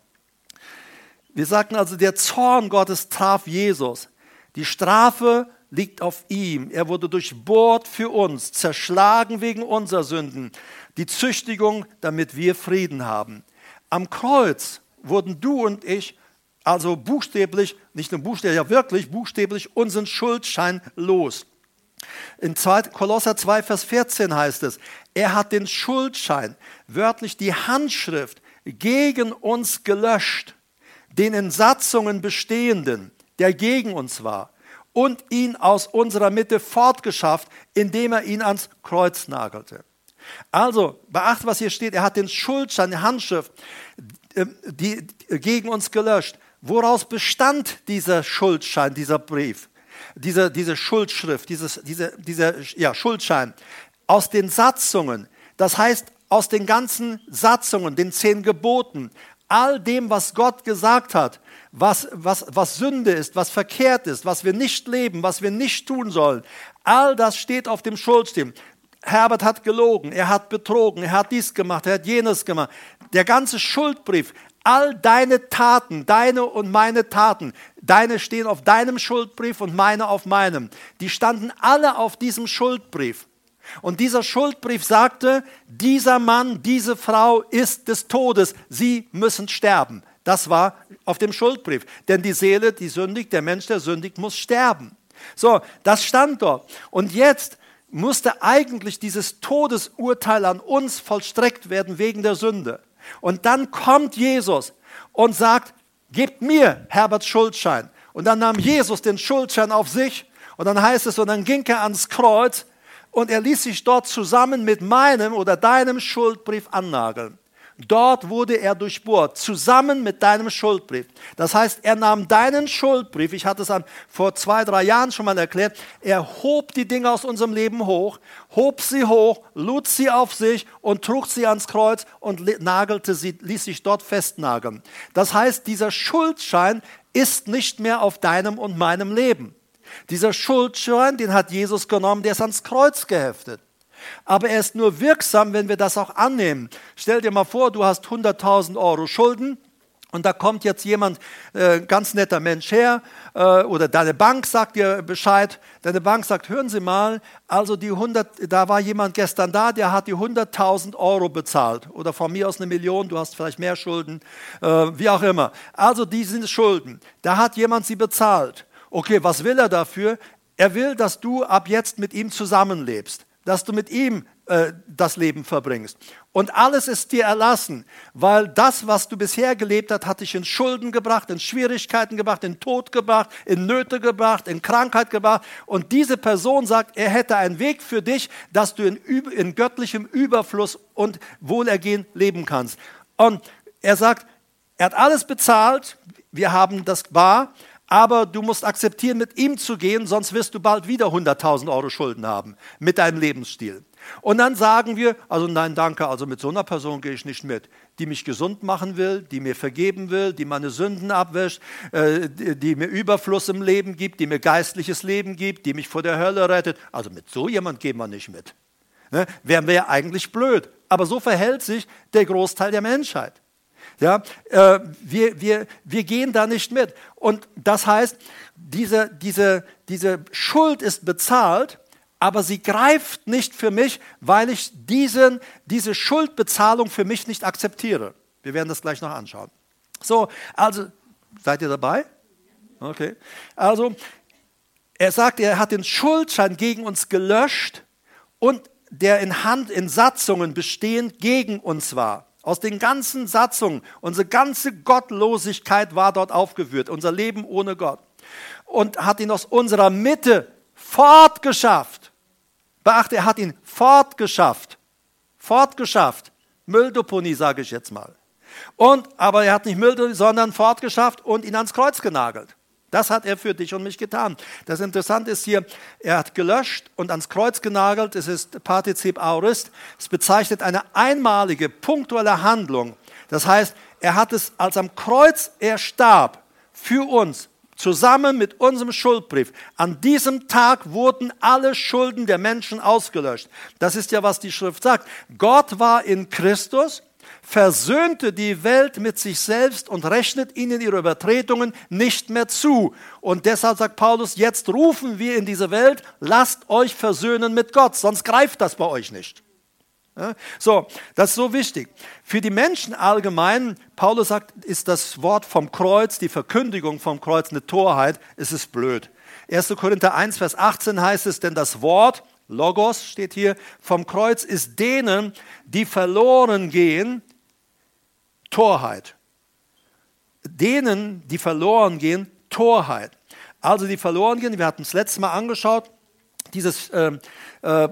[SPEAKER 1] Wir sagten also, der Zorn Gottes traf Jesus. Die Strafe liegt auf ihm. Er wurde durchbohrt für uns, zerschlagen wegen unserer Sünden. Die Züchtigung, damit wir Frieden haben. Am Kreuz wurden du und ich also buchstäblich, nicht nur buchstäblich, ja wirklich buchstäblich unseren Schuldschein los. In 2, Kolosser 2, Vers 14 heißt es, er hat den Schuldschein, wörtlich die Handschrift, gegen uns gelöscht, den in Satzungen bestehenden, der gegen uns war, und ihn aus unserer Mitte fortgeschafft, indem er ihn ans Kreuz nagelte. Also, beachte, was hier steht, er hat den Schuldschein, die Handschrift, äh, die, gegen uns gelöscht. Woraus bestand dieser Schuldschein, dieser Brief, diese, diese Schuldschrift, dieses, diese, dieser ja, Schuldschein? Aus den Satzungen, das heißt aus den ganzen Satzungen, den zehn Geboten, all dem, was Gott gesagt hat, was, was, was Sünde ist, was verkehrt ist, was wir nicht leben, was wir nicht tun sollen, all das steht auf dem Schuldstimm. Herbert hat gelogen, er hat betrogen, er hat dies gemacht, er hat jenes gemacht. Der ganze Schuldbrief, All deine Taten, deine und meine Taten, deine stehen auf deinem Schuldbrief und meine auf meinem. Die standen alle auf diesem Schuldbrief. Und dieser Schuldbrief sagte, dieser Mann, diese Frau ist des Todes, sie müssen sterben. Das war auf dem Schuldbrief. Denn die Seele, die sündigt, der Mensch, der sündigt, muss sterben. So, das stand dort. Und jetzt musste eigentlich dieses Todesurteil an uns vollstreckt werden wegen der Sünde. Und dann kommt Jesus und sagt, gebt mir Herberts Schuldschein. Und dann nahm Jesus den Schuldschein auf sich und dann heißt es, und dann ging er ans Kreuz und er ließ sich dort zusammen mit meinem oder deinem Schuldbrief annageln. Dort wurde er durchbohrt, zusammen mit deinem Schuldbrief. Das heißt, er nahm deinen Schuldbrief, ich hatte es vor zwei, drei Jahren schon mal erklärt, er hob die Dinge aus unserem Leben hoch, hob sie hoch, lud sie auf sich und trug sie ans Kreuz und nagelte sie, ließ sich dort festnageln. Das heißt, dieser Schuldschein ist nicht mehr auf deinem und meinem Leben. Dieser Schuldschein, den hat Jesus genommen, der ist ans Kreuz geheftet. Aber er ist nur wirksam, wenn wir das auch annehmen. Stell dir mal vor, du hast 100.000 Euro Schulden Und da kommt jetzt jemand, äh, ganz netter Mensch her, äh, oder deine Bank sagt dir Bescheid. Deine Bank sagt, hören Sie mal, also die 100, da war jemand gestern da, der hat die 100.000 Euro bezahlt. Oder von mir aus eine Million, du hast vielleicht mehr Schulden, äh, wie auch immer. Also die sind Schulden. Da hat jemand sie bezahlt. Okay, was will er dafür? Er will, dass du ab jetzt mit ihm zusammenlebst, dass du mit ihm äh, das Leben verbringst. Und alles ist dir erlassen, weil das, was du bisher gelebt hast, hat dich in Schulden gebracht, in Schwierigkeiten gebracht, in Tod gebracht, in Nöte gebracht, in Krankheit gebracht. Und diese Person sagt, er hätte einen Weg für dich, dass du in, in göttlichem Überfluss und Wohlergehen leben kannst. Und er sagt, er hat alles bezahlt, wir haben das bar, aber du musst akzeptieren, mit ihm zu gehen, sonst wirst du bald wieder 100.000 Euro Schulden haben mit deinem Lebensstil. Und dann sagen wir, also nein, danke, also mit so einer Person gehe ich nicht mit, die mich gesund machen will, die mir vergeben will, die meine Sünden abwäscht, äh, die, mir Überfluss im Leben gibt, die mir geistliches Leben gibt, die mich vor der Hölle rettet. Also mit so jemand gehen wir nicht mit. Ne? Wären wir ja eigentlich blöd. Aber so verhält sich der Großteil der Menschheit. Ja, äh, wir, wir, wir gehen da nicht mit. Und das heißt, diese, diese, diese Schuld ist bezahlt aber sie greift nicht für mich, weil ich diesen, diese Schuldbezahlung für mich nicht akzeptiere. Wir werden das gleich noch anschauen. So, also, seid ihr dabei? Okay. Also, er sagt, er hat den Schuldschein gegen uns gelöscht und der in Hand, in Satzungen bestehend gegen uns war. Aus den ganzen Satzungen, unsere ganze Gottlosigkeit war dort aufgeführt, unser Leben ohne Gott. Und hat ihn aus unserer Mitte fortgeschafft. Beachte, er hat ihn fortgeschafft. Fortgeschafft. Mülldeponie, sage ich jetzt mal. Und, aber er hat nicht Müll, sondern fortgeschafft und ihn ans Kreuz genagelt. Das hat er für dich und mich getan. Das Interessante ist hier, er hat gelöscht und ans Kreuz genagelt. Es ist Partizip Aurist. Es bezeichnet eine einmalige, punktuelle Handlung. Das heißt, er hat es, als am Kreuz er starb, für uns, zusammen mit unserem Schuldbrief. An diesem Tag wurden alle Schulden der Menschen ausgelöscht. Das ist ja, was die Schrift sagt. Gott war in Christus, versöhnte die Welt mit sich selbst und rechnet ihnen ihre Übertretungen nicht mehr zu. Und deshalb sagt Paulus, jetzt rufen wir in diese Welt, lasst euch versöhnen mit Gott, sonst greift das bei euch nicht. So, das ist so wichtig. Für die Menschen allgemein, Paulus sagt, ist das Wort vom Kreuz, die Verkündigung vom Kreuz eine Torheit, es ist blöd. 1. Korinther 1, Vers 18 heißt es, denn das Wort, Logos steht hier, vom Kreuz ist denen, die verloren gehen, Torheit. Denen, die verloren gehen, Torheit. Also die verloren gehen, wir hatten es letztes Mal angeschaut, dieses äh, äh,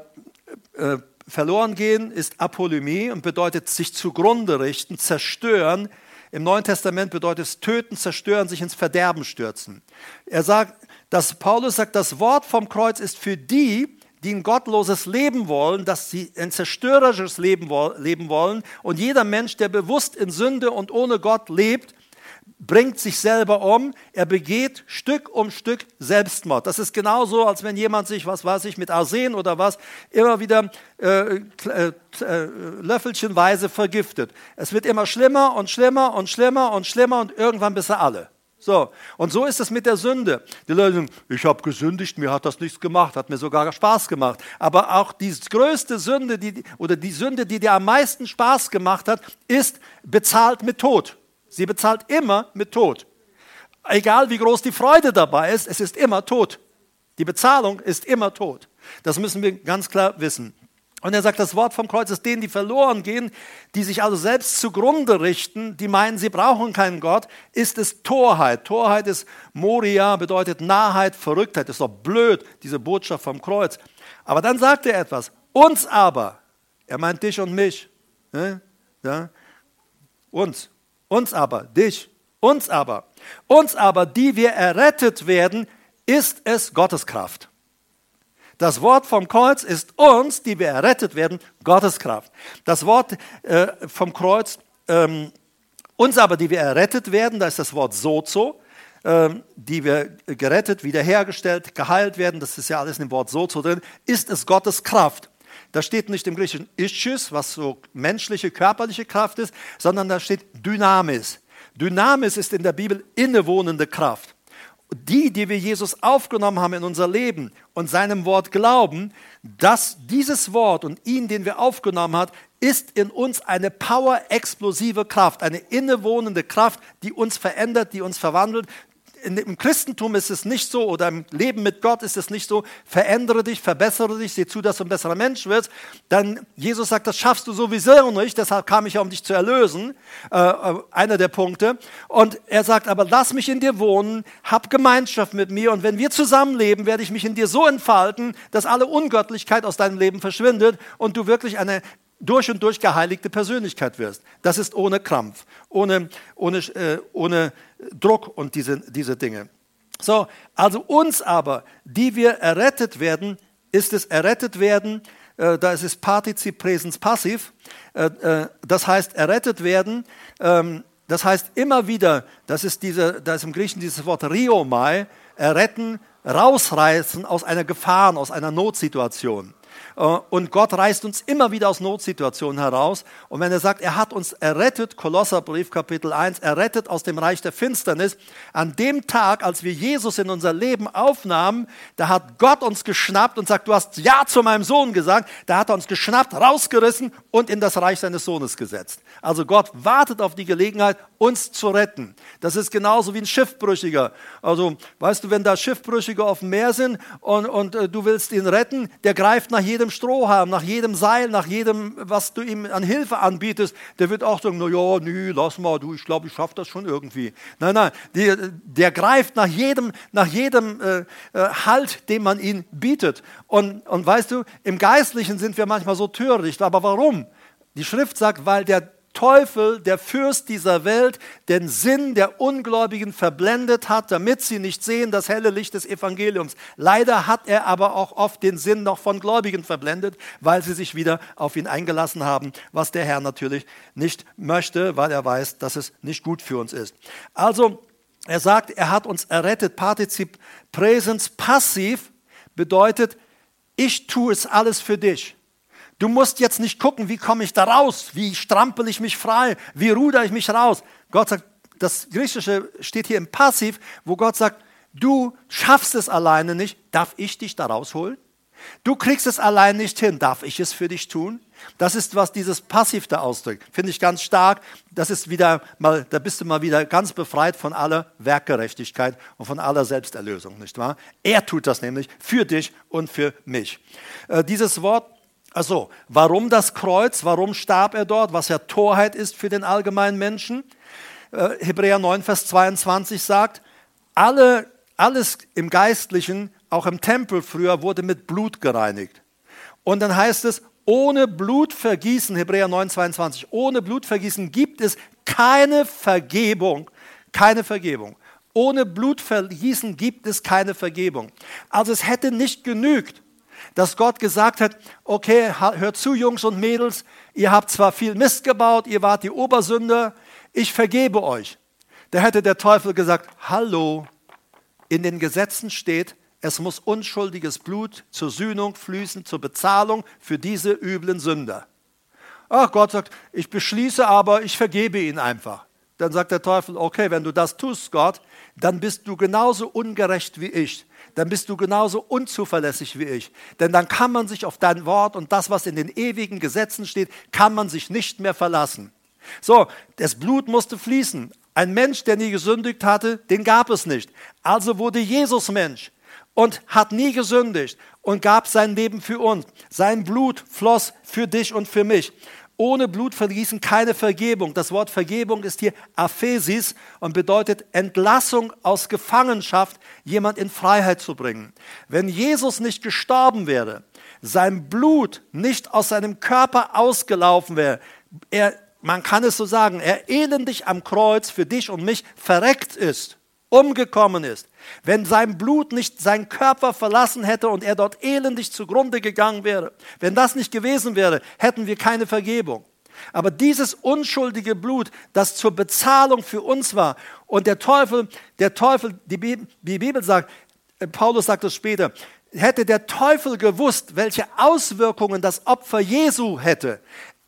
[SPEAKER 1] äh, verloren gehen ist Apolymie und bedeutet sich zugrunde richten, zerstören. Im Neuen Testament bedeutet es töten, zerstören, sich ins Verderben stürzen. Er sagt, dass Paulus sagt, das Wort vom Kreuz ist für die, die ein gottloses Leben wollen, dass sie ein zerstörerisches Leben leben wollen. Und jeder Mensch, der bewusst in Sünde und ohne Gott lebt, bringt sich selber um, er begeht Stück um Stück Selbstmord. Das ist genauso, als wenn jemand sich, was weiß ich, mit Arsen oder was, immer wieder äh, äh, äh, löffelchenweise vergiftet. Es wird immer schlimmer und schlimmer und schlimmer und schlimmer und irgendwann bist du alle. So, und so ist es mit der Sünde. Die Leute sagen, ich habe gesündigt, mir hat das nichts gemacht, hat mir sogar Spaß gemacht. Aber auch die größte Sünde, die, oder die Sünde, die dir am meisten Spaß gemacht hat, ist bezahlt mit Tod. Sie bezahlt immer mit Tod. Egal wie groß die Freude dabei ist, es ist immer Tod. Die Bezahlung ist immer Tod. Das müssen wir ganz klar wissen. Und er sagt, das Wort vom Kreuz ist denen, die verloren gehen, die sich also selbst zugrunde richten, die meinen, sie brauchen keinen Gott, ist es Torheit. Torheit ist Moria, bedeutet Nahheit, Verrücktheit. Ist doch blöd, diese Botschaft vom Kreuz. Aber dann sagt er etwas. Uns aber, er meint dich und mich, ne? ja, uns, uns aber, dich, uns aber, uns aber, die wir errettet werden, ist es Gottes Kraft. Das Wort vom Kreuz ist uns, die wir errettet werden, Gottes Kraft. Das Wort äh, vom Kreuz, ähm, uns aber, die wir errettet werden, da ist das Wort sozo, ähm, die wir gerettet, wiederhergestellt, geheilt werden, das ist ja alles in dem Wort sozo drin, ist es Gottes Kraft. Da steht nicht im Griechischen Ischus, was so menschliche, körperliche Kraft ist, sondern da steht Dynamis. Dynamis ist in der Bibel innewohnende Kraft. Die, die wir Jesus aufgenommen haben in unser Leben und seinem Wort glauben, dass dieses Wort und ihn, den wir aufgenommen haben, ist in uns eine power-explosive Kraft, eine innewohnende Kraft, die uns verändert, die uns verwandelt, im Christentum ist es nicht so oder im Leben mit Gott ist es nicht so, verändere dich, verbessere dich, sieh zu, dass du ein besserer Mensch wirst. Dann Jesus sagt, das schaffst du sowieso nicht, deshalb kam ich ja, um dich zu erlösen. Äh, äh, einer der Punkte. Und er sagt, aber lass mich in dir wohnen, hab Gemeinschaft mit mir und wenn wir zusammenleben, werde ich mich in dir so entfalten, dass alle Ungöttlichkeit aus deinem Leben verschwindet und du wirklich eine durch und durch geheiligte Persönlichkeit wirst. Das ist ohne Krampf, ohne, ohne, äh, ohne Druck und diese, diese Dinge. So, also uns aber, die wir errettet werden, ist es errettet werden, äh, da ist es Partizip Präsens Passiv, äh, äh, das heißt errettet werden, ähm, das heißt immer wieder, das ist, diese, da ist im Griechen dieses Wort Riomai, erretten, rausreißen aus einer Gefahr, aus einer Notsituation. Äh, und Gott reißt uns immer wieder aus Notsituationen heraus. Und wenn er sagt, er hat uns errettet, Kolosserbrief Kapitel 1, errettet aus dem Reich der Finsternis, an dem Tag, als wir Jesus in unser Leben aufnahmen, da hat Gott uns geschnappt und sagt, du hast Ja zu meinem Sohn gesagt. Da hat er uns geschnappt, rausgerissen und in das Reich seines Sohnes gesetzt. Also Gott wartet auf die Gelegenheit, uns zu retten. Das ist genauso wie ein Schiffbrüchiger. Also, weißt du, wenn da Schiffbrüchige auf dem Meer sind und, und äh, du willst ihn retten, der greift nach jedem Strohhalm, nach jedem Seil, nach jedem, was du ihm an Hilfe anbietest, der wird auch sagen, na ja, nee, lass mal, du, ich glaube, ich schaffe das schon irgendwie. Nein, nein, der, der greift nach jedem, nach jedem äh, äh, Halt, den man ihm bietet. Und, und weißt du, im Geistlichen sind wir manchmal so töricht, aber warum? Die Schrift sagt, weil der Teufel, der Fürst dieser Welt, den Sinn der Ungläubigen verblendet hat, damit sie nicht sehen das helle Licht des Evangeliums. Leider hat er aber auch oft den Sinn noch von Gläubigen verblendet, weil sie sich wieder auf ihn eingelassen haben, was der Herr natürlich nicht möchte, weil er weiß, dass es nicht gut für uns ist. Also, er sagt, er hat uns errettet. Partizip Präsens passiv bedeutet, ich tue es alles für dich. Du musst jetzt nicht gucken, wie komme ich da raus, wie strampel ich mich frei, wie ruder ich mich raus. Gott sagt, das Griechische steht hier im Passiv, wo Gott sagt, du schaffst es alleine nicht, darf ich dich da rausholen? Du kriegst es allein nicht hin, darf ich es für dich tun? Das ist, was dieses Passiv da ausdrückt. Finde ich ganz stark. Das ist wieder mal, da bist du mal wieder ganz befreit von aller Werkgerechtigkeit und von aller Selbsterlösung, nicht wahr? Er tut das nämlich für dich und für mich. Äh, dieses Wort also, warum das Kreuz? Warum starb er dort? Was ja Torheit ist für den allgemeinen Menschen. Äh, Hebräer 9, Vers 22 sagt, alle, alles im Geistlichen, auch im Tempel früher, wurde mit Blut gereinigt. Und dann heißt es, ohne Blutvergießen, Hebräer 9, 22, ohne Blutvergießen gibt es keine Vergebung. Keine Vergebung. Ohne Blutvergießen gibt es keine Vergebung. Also es hätte nicht genügt, dass Gott gesagt hat, okay, hört zu, Jungs und Mädels, ihr habt zwar viel Mist gebaut, ihr wart die Obersünder, ich vergebe euch. Da hätte der Teufel gesagt, hallo, in den Gesetzen steht, es muss unschuldiges Blut zur Sühnung fließen, zur Bezahlung für diese üblen Sünder. Ach, Gott sagt, ich beschließe aber, ich vergebe ihn einfach. Dann sagt der Teufel, okay, wenn du das tust, Gott, dann bist du genauso ungerecht wie ich dann bist du genauso unzuverlässig wie ich. Denn dann kann man sich auf dein Wort und das, was in den ewigen Gesetzen steht, kann man sich nicht mehr verlassen. So, das Blut musste fließen. Ein Mensch, der nie gesündigt hatte, den gab es nicht. Also wurde Jesus Mensch und hat nie gesündigt und gab sein Leben für uns. Sein Blut floss für dich und für mich ohne Blutvergießen keine Vergebung. Das Wort Vergebung ist hier Aphesis und bedeutet Entlassung aus Gefangenschaft, jemand in Freiheit zu bringen. Wenn Jesus nicht gestorben wäre, sein Blut nicht aus seinem Körper ausgelaufen wäre, er, man kann es so sagen, er elendig am Kreuz für dich und mich verreckt ist, umgekommen ist, wenn sein Blut nicht seinen Körper verlassen hätte und er dort elendig zugrunde gegangen wäre, wenn das nicht gewesen wäre, hätten wir keine Vergebung. Aber dieses unschuldige Blut, das zur Bezahlung für uns war, und der Teufel, der Teufel, die Bibel sagt, äh, Paulus sagt es später, hätte der Teufel gewusst, welche Auswirkungen das Opfer Jesu hätte,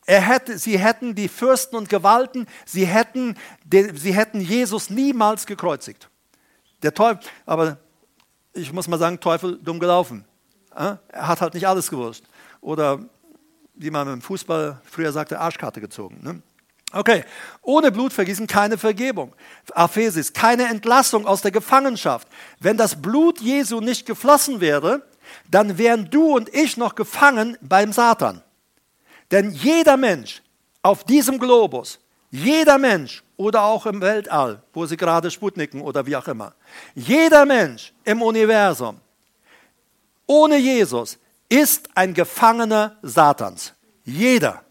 [SPEAKER 1] Er hätte, sie hätten die Fürsten und Gewalten, sie hätten, sie hätten Jesus niemals gekreuzigt. Der Teufel, aber ich muss mal sagen, Teufel dumm gelaufen. Er hat halt nicht alles gewusst. Oder wie man im Fußball früher sagte, Arschkarte gezogen. Ne? Okay, ohne Blutvergießen keine Vergebung. Aphesis, keine Entlassung aus der Gefangenschaft. Wenn das Blut Jesu nicht geflossen wäre, dann wären du und ich noch gefangen beim Satan. Denn jeder Mensch auf diesem Globus, jeder Mensch oder auch im Weltall, wo sie gerade Sputniken oder wie auch immer, jeder Mensch im Universum ohne Jesus ist ein Gefangener Satans. Jeder.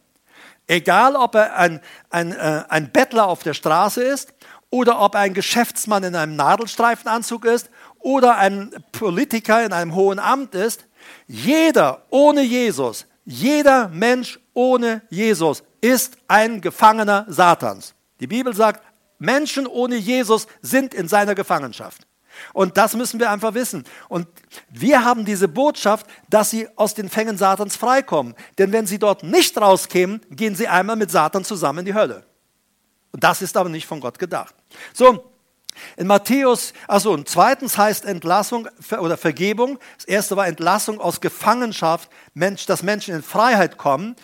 [SPEAKER 1] Egal, ob er ein, ein, äh, ein Bettler auf der Straße ist oder ob er ein Geschäftsmann in einem Nadelstreifenanzug ist oder ein Politiker in einem hohen Amt ist, jeder ohne Jesus, jeder Mensch ohne Jesus ist ein Gefangener Satans. Die Bibel sagt, Menschen ohne Jesus sind in seiner Gefangenschaft. Und das müssen wir einfach wissen. Und wir haben diese Botschaft, dass sie aus den Fängen Satans freikommen. Denn wenn sie dort nicht rauskämen, gehen sie einmal mit Satan zusammen in die Hölle. Und das ist aber nicht von Gott gedacht. So, in Matthäus, also und zweitens heißt Entlassung oder Vergebung. Das erste war Entlassung aus Gefangenschaft, Mensch, dass Menschen in Freiheit kommen.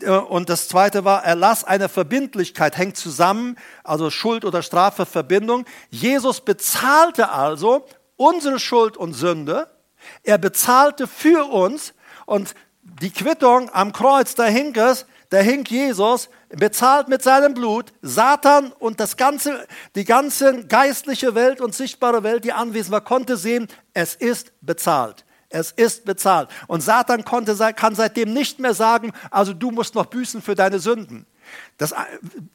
[SPEAKER 1] Äh, und das zweite war Erlass einer Verbindlichkeit, hängt zusammen, also Schuld oder Strafe, Verbindung. Jesus bezahlte also unsere Schuld und Sünde. Er bezahlte für uns und die Quittung am Kreuz, da hing es, da hing Jesus bezahlt mit seinem Blut Satan und das ganze, die ganze geistliche Welt und sichtbare Welt, die anwesend war, konnte sehen, es ist bezahlt. Es ist bezahlt. Und Satan konnte, kann seitdem nicht mehr sagen, also du musst noch büßen für deine Sünden. Das,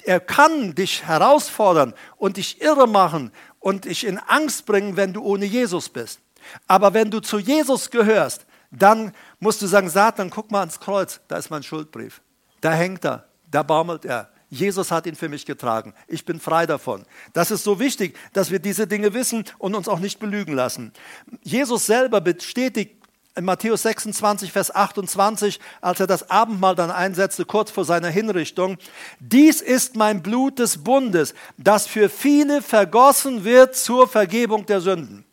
[SPEAKER 1] er kann dich herausfordern und dich irre machen und dich in Angst bringen, wenn du ohne Jesus bist. Aber wenn du zu Jesus gehörst, dann musst du sagen, Satan, guck mal ans Kreuz, da ist mein Schuldbrief. Da hängt er da baumelt er. Jesus hat ihn für mich getragen. Ich bin frei davon. Das ist so wichtig, dass wir diese Dinge wissen und uns auch nicht belügen lassen. Jesus selber bestätigt in Matthäus 26, Vers 28, als er das Abendmahl dann einsetzte, kurz vor seiner Hinrichtung, dies ist mein Blut des Bundes, das für viele vergossen wird zur Vergebung der Sünden.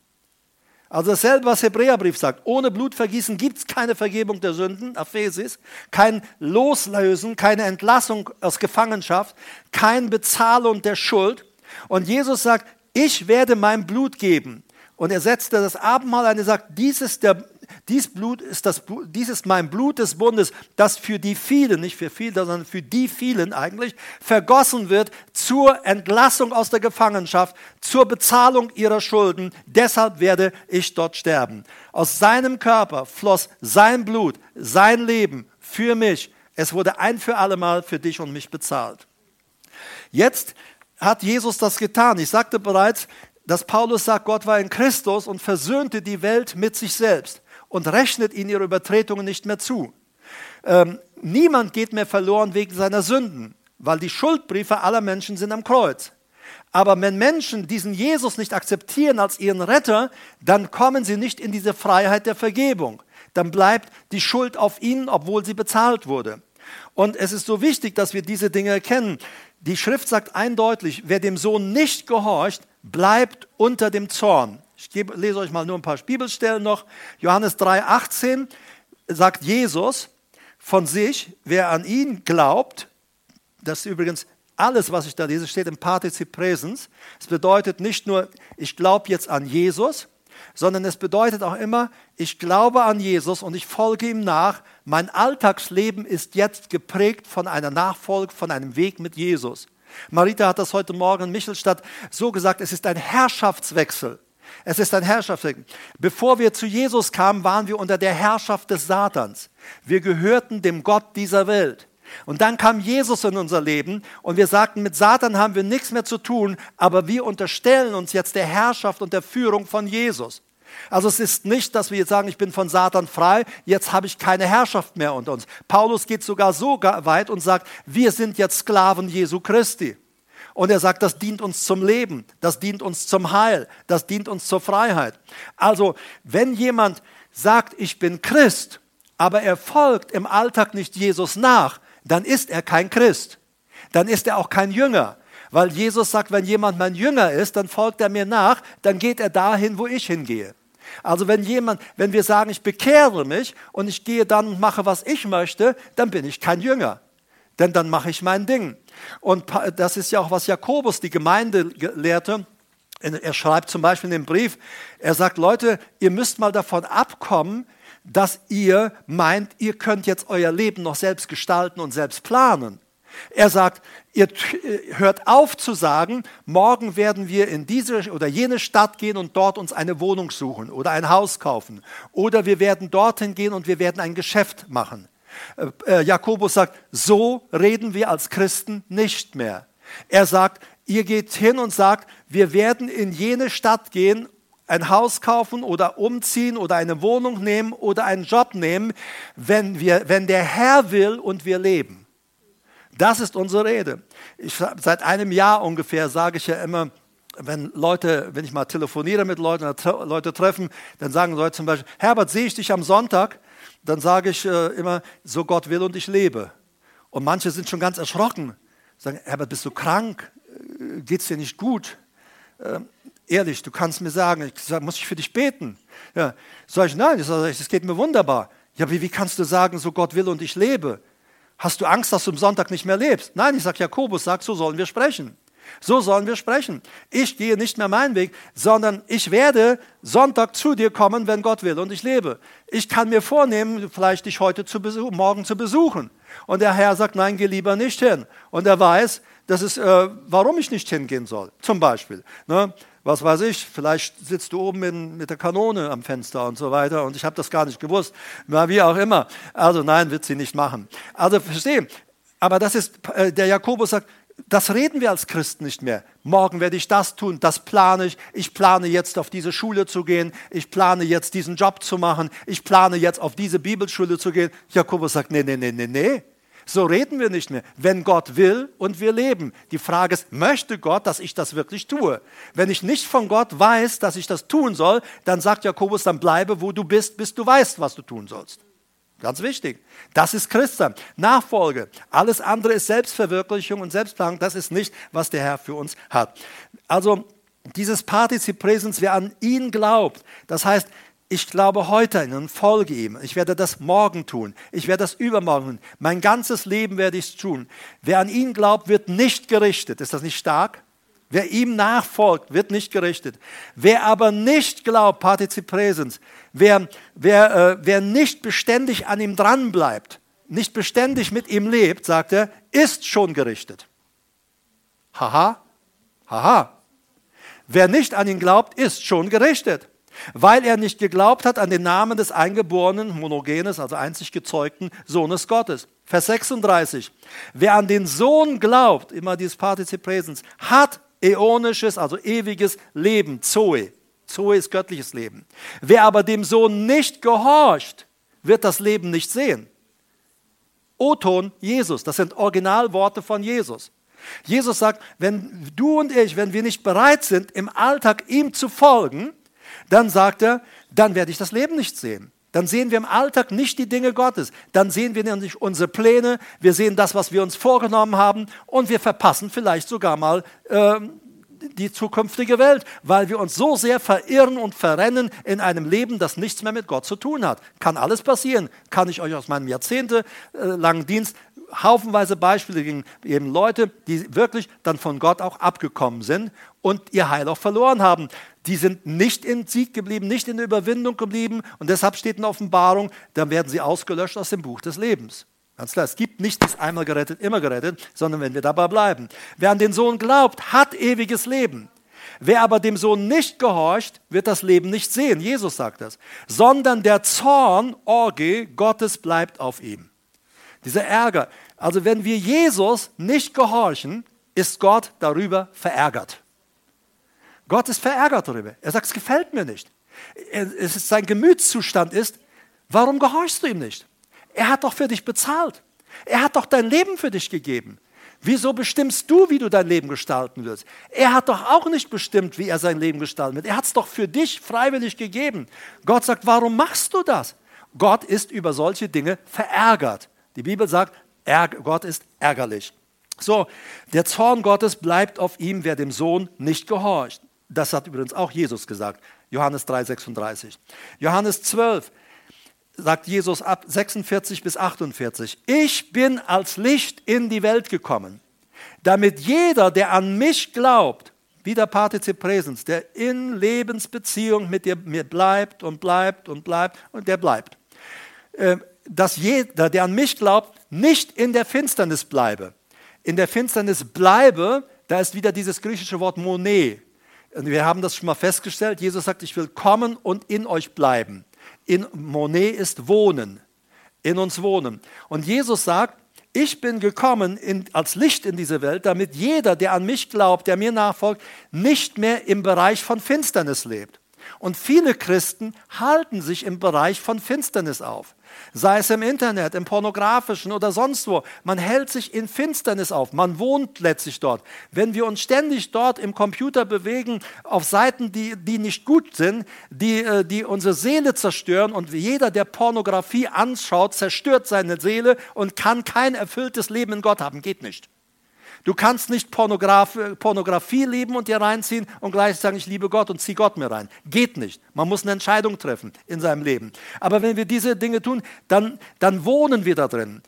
[SPEAKER 1] Also dasselbe, was Hebräerbrief sagt. Ohne Blutvergießen gibt es keine Vergebung der Sünden, Aphesis, kein Loslösen, keine Entlassung aus Gefangenschaft, kein Bezahlung der Schuld. Und Jesus sagt, ich werde mein Blut geben. Und er setzte das Abendmahl ein, er sagt, dies ist der, dies, Blut ist das, dies ist mein Blut des Bundes, das für die vielen, nicht für viele, sondern für die vielen eigentlich, vergossen wird zur Entlassung aus der Gefangenschaft, zur Bezahlung ihrer Schulden. Deshalb werde ich dort sterben. Aus seinem Körper floss sein Blut, sein Leben für mich. Es wurde ein für allemal für dich und mich bezahlt. Jetzt hat Jesus das getan. Ich sagte bereits, dass Paulus sagt, Gott war in Christus und versöhnte die Welt mit sich selbst und rechnet ihnen ihre Übertretungen nicht mehr zu. Ähm, niemand geht mehr verloren wegen seiner Sünden, weil die Schuldbriefe aller Menschen sind am Kreuz. Aber wenn Menschen diesen Jesus nicht akzeptieren als ihren Retter, dann kommen sie nicht in diese Freiheit der Vergebung. Dann bleibt die Schuld auf ihnen, obwohl sie bezahlt wurde. Und es ist so wichtig, dass wir diese Dinge erkennen. Die Schrift sagt eindeutig, wer dem Sohn nicht gehorcht, bleibt unter dem Zorn. Ich lese euch mal nur ein paar Bibelstellen noch. Johannes 3,18 sagt Jesus von sich, wer an ihn glaubt, das ist übrigens alles, was ich da lese, steht im Partizip Präsens. Es bedeutet nicht nur, ich glaube jetzt an Jesus, sondern es bedeutet auch immer, ich glaube an Jesus und ich folge ihm nach. Mein Alltagsleben ist jetzt geprägt von einer Nachfolge, von einem Weg mit Jesus. Marita hat das heute Morgen in Michelstadt so gesagt, es ist ein Herrschaftswechsel. Es ist ein Herrschaftswechsel. Bevor wir zu Jesus kamen, waren wir unter der Herrschaft des Satans. Wir gehörten dem Gott dieser Welt. Und dann kam Jesus in unser Leben und wir sagten, mit Satan haben wir nichts mehr zu tun, aber wir unterstellen uns jetzt der Herrschaft und der Führung von Jesus. Also es ist nicht, dass wir jetzt sagen, ich bin von Satan frei, jetzt habe ich keine Herrschaft mehr unter uns. Paulus geht sogar so weit und sagt, wir sind jetzt Sklaven Jesu Christi. Und er sagt, das dient uns zum Leben, das dient uns zum Heil, das dient uns zur Freiheit. Also, wenn jemand sagt, ich bin Christ, aber er folgt im Alltag nicht Jesus nach, dann ist er kein Christ. Dann ist er auch kein Jünger. Weil Jesus sagt, wenn jemand mein Jünger ist, dann folgt er mir nach, dann geht er dahin, wo ich hingehe. Also wenn jemand, wenn wir sagen, ich bekehre mich und ich gehe dann und mache, was ich möchte, dann bin ich kein Jünger. Denn dann mache ich mein Ding. Und das ist ja auch, was Jakobus, die Gemeinde, lehrte. Er schreibt zum Beispiel in dem Brief, er sagt, Leute, ihr müsst mal davon abkommen, dass ihr meint, ihr könnt jetzt euer Leben noch selbst gestalten und selbst planen. Er sagt, ihr hört auf zu sagen, morgen werden wir in diese oder jene Stadt gehen und dort uns eine Wohnung suchen oder ein Haus kaufen. Oder wir werden dorthin gehen und wir werden ein Geschäft machen. Äh, äh, Jakobus sagt, so reden wir als Christen nicht mehr. Er sagt, ihr geht hin und sagt, wir werden in jene Stadt gehen, ein Haus kaufen oder umziehen oder eine Wohnung nehmen oder einen Job nehmen, wenn, wir, wenn der Herr will und wir leben. Das ist unsere Rede. Ich, seit einem Jahr ungefähr sage ich ja immer, wenn Leute, wenn ich mal telefoniere mit Leuten Leute treffen, dann sagen Leute zum Beispiel, Herbert, sehe ich dich am Sonntag? Dann sage ich äh, immer, so Gott will und ich lebe. Und manche sind schon ganz erschrocken, sagen, Herbert, bist du krank? Äh, Geht es dir nicht gut? Äh, ehrlich, du kannst mir sagen, ich sage, muss ich für dich beten? Ja. Sag ich, nein, es geht mir wunderbar. Ja, wie, wie kannst du sagen, so Gott will und ich lebe? Hast du Angst, dass du am Sonntag nicht mehr lebst? Nein, ich sage, Jakobus sagt, so sollen wir sprechen. So sollen wir sprechen. Ich gehe nicht mehr meinen Weg, sondern ich werde Sonntag zu dir kommen, wenn Gott will und ich lebe. Ich kann mir vornehmen, vielleicht dich heute zu besuchen, morgen zu besuchen. Und der Herr sagt, nein, geh lieber nicht hin. Und er weiß, das ist, äh, warum ich nicht hingehen soll. Zum Beispiel. Ne? was weiß ich, vielleicht sitzt du oben in, mit der Kanone am Fenster und so weiter und ich habe das gar nicht gewusst, wie auch immer. Also nein, wird sie nicht machen. Also verstehen, aber das ist, äh, der Jakobus sagt, das reden wir als Christen nicht mehr. Morgen werde ich das tun, das plane ich. Ich plane jetzt auf diese Schule zu gehen. Ich plane jetzt diesen Job zu machen. Ich plane jetzt auf diese Bibelschule zu gehen. Jakobus sagt, nee, nee, nee, nee, nee. So reden wir nicht mehr. Wenn Gott will und wir leben. Die Frage ist, möchte Gott, dass ich das wirklich tue? Wenn ich nicht von Gott weiß, dass ich das tun soll, dann sagt Jakobus, dann bleibe, wo du bist, bis du weißt, was du tun sollst. Ganz wichtig. Das ist Christsein. Nachfolge. Alles andere ist Selbstverwirklichung und Selbstplanung. Das ist nicht, was der Herr für uns hat. Also dieses Partizip Präsens, wer an ihn glaubt, das heißt, ich glaube heute an ihn und folge ihm. Ich werde das morgen tun. Ich werde das übermorgen tun. Mein ganzes Leben werde ich es tun. Wer an ihn glaubt, wird nicht gerichtet. Ist das nicht stark? Wer ihm nachfolgt, wird nicht gerichtet. Wer aber nicht glaubt, Partizip Präsens, wer, wer, äh, wer nicht beständig an ihm dranbleibt, nicht beständig mit ihm lebt, sagt er, ist schon gerichtet. Haha, haha. Wer nicht an ihn glaubt, ist schon gerichtet weil er nicht geglaubt hat an den Namen des eingeborenen, monogenes, also einzig gezeugten Sohnes Gottes. Vers 36. Wer an den Sohn glaubt, immer dieses Partizip Präsens, hat äonisches, also ewiges Leben, Zoe. Zoe ist göttliches Leben. Wer aber dem Sohn nicht gehorcht, wird das Leben nicht sehen. O-Ton Jesus, das sind Originalworte von Jesus. Jesus sagt, wenn du und ich, wenn wir nicht bereit sind, im Alltag ihm zu folgen, dann sagt er, dann werde ich das Leben nicht sehen. Dann sehen wir im Alltag nicht die Dinge Gottes. Dann sehen wir nicht unsere Pläne. Wir sehen das, was wir uns vorgenommen haben. Und wir verpassen vielleicht sogar mal äh, die zukünftige Welt, weil wir uns so sehr verirren und verrennen in einem Leben, das nichts mehr mit Gott zu tun hat. Kann alles passieren. Kann ich euch aus meinem jahrzehntelangen Dienst haufenweise Beispiele gegen eben Leute, die wirklich dann von Gott auch abgekommen sind und ihr Heil auch verloren haben. Die sind nicht in Sieg geblieben, nicht in der Überwindung geblieben und deshalb steht in der Offenbarung, dann werden sie ausgelöscht aus dem Buch des Lebens. Ganz klar, es gibt nicht das einmal gerettet, immer gerettet, sondern wenn wir dabei bleiben. Wer an den Sohn glaubt, hat ewiges Leben. Wer aber dem Sohn nicht gehorcht, wird das Leben nicht sehen. Jesus sagt das. Sondern der Zorn, Orge, Gottes bleibt auf ihm. Dieser Ärger. Also wenn wir Jesus nicht gehorchen, ist Gott darüber verärgert. Gott ist verärgert darüber. Er sagt, es gefällt mir nicht. Es ist, sein Gemütszustand ist, warum gehorchst du ihm nicht? Er hat doch für dich bezahlt. Er hat doch dein Leben für dich gegeben. Wieso bestimmst du, wie du dein Leben gestalten wirst? Er hat doch auch nicht bestimmt, wie er sein Leben gestalten wird. Er hat es doch für dich freiwillig gegeben. Gott sagt, warum machst du das? Gott ist über solche Dinge verärgert. Die Bibel sagt, Gott ist ärgerlich. So, der Zorn Gottes bleibt auf ihm, wer dem Sohn nicht gehorcht. Das hat übrigens auch Jesus gesagt. Johannes 3,36. Johannes 12 sagt Jesus ab 46 bis 48. Ich bin als Licht in die Welt gekommen, damit jeder, der an mich glaubt, wieder Partizip Präsens, der in Lebensbeziehung mit mir bleibt und bleibt und bleibt und der bleibt. Äh, dass jeder, der an mich glaubt, nicht in der Finsternis bleibe. In der Finsternis bleibe, da ist wieder dieses griechische Wort Monet. Wir haben das schon mal festgestellt. Jesus sagt, ich will kommen und in euch bleiben. In Monet ist wohnen, in uns wohnen. Und Jesus sagt, ich bin gekommen in, als Licht in diese Welt, damit jeder, der an mich glaubt, der mir nachfolgt, nicht mehr im Bereich von Finsternis lebt. Und viele Christen halten sich im Bereich von Finsternis auf sei es im Internet, im pornografischen oder sonst wo. Man hält sich in Finsternis auf, man wohnt letztlich dort. Wenn wir uns ständig dort im Computer bewegen, auf Seiten, die, die nicht gut sind, die, äh, die unsere Seele zerstören und jeder, der Pornografie anschaut, zerstört seine Seele und kann kein erfülltes Leben in Gott haben, geht nicht. Du kannst nicht Pornograf Pornografie lieben und dir reinziehen und gleich sagen, ich liebe Gott und zieh Gott mir rein. Geht nicht. Man muss eine Entscheidung treffen in seinem Leben. Aber wenn wir diese Dinge tun, dann, dann wohnen wir da drin.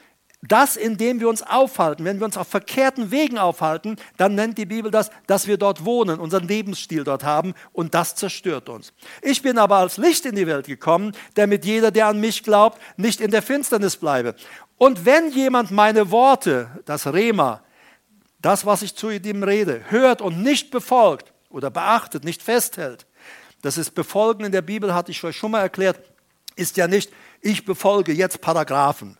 [SPEAKER 1] Das, indem wir uns aufhalten, wenn wir uns auf verkehrten Wegen aufhalten, dann nennt die Bibel das, dass wir dort wohnen, unseren Lebensstil dort haben und das zerstört uns. Ich bin aber als Licht in die Welt gekommen, damit jeder, der an mich glaubt, nicht in der Finsternis bleibe. Und wenn jemand meine Worte, das Rema, das, was ich zu ihm rede, hört und nicht befolgt oder beachtet, nicht festhält. Das ist Befolgen in der Bibel, hatte ich euch schon mal erklärt, ist ja nicht, ich befolge jetzt Paragraphen,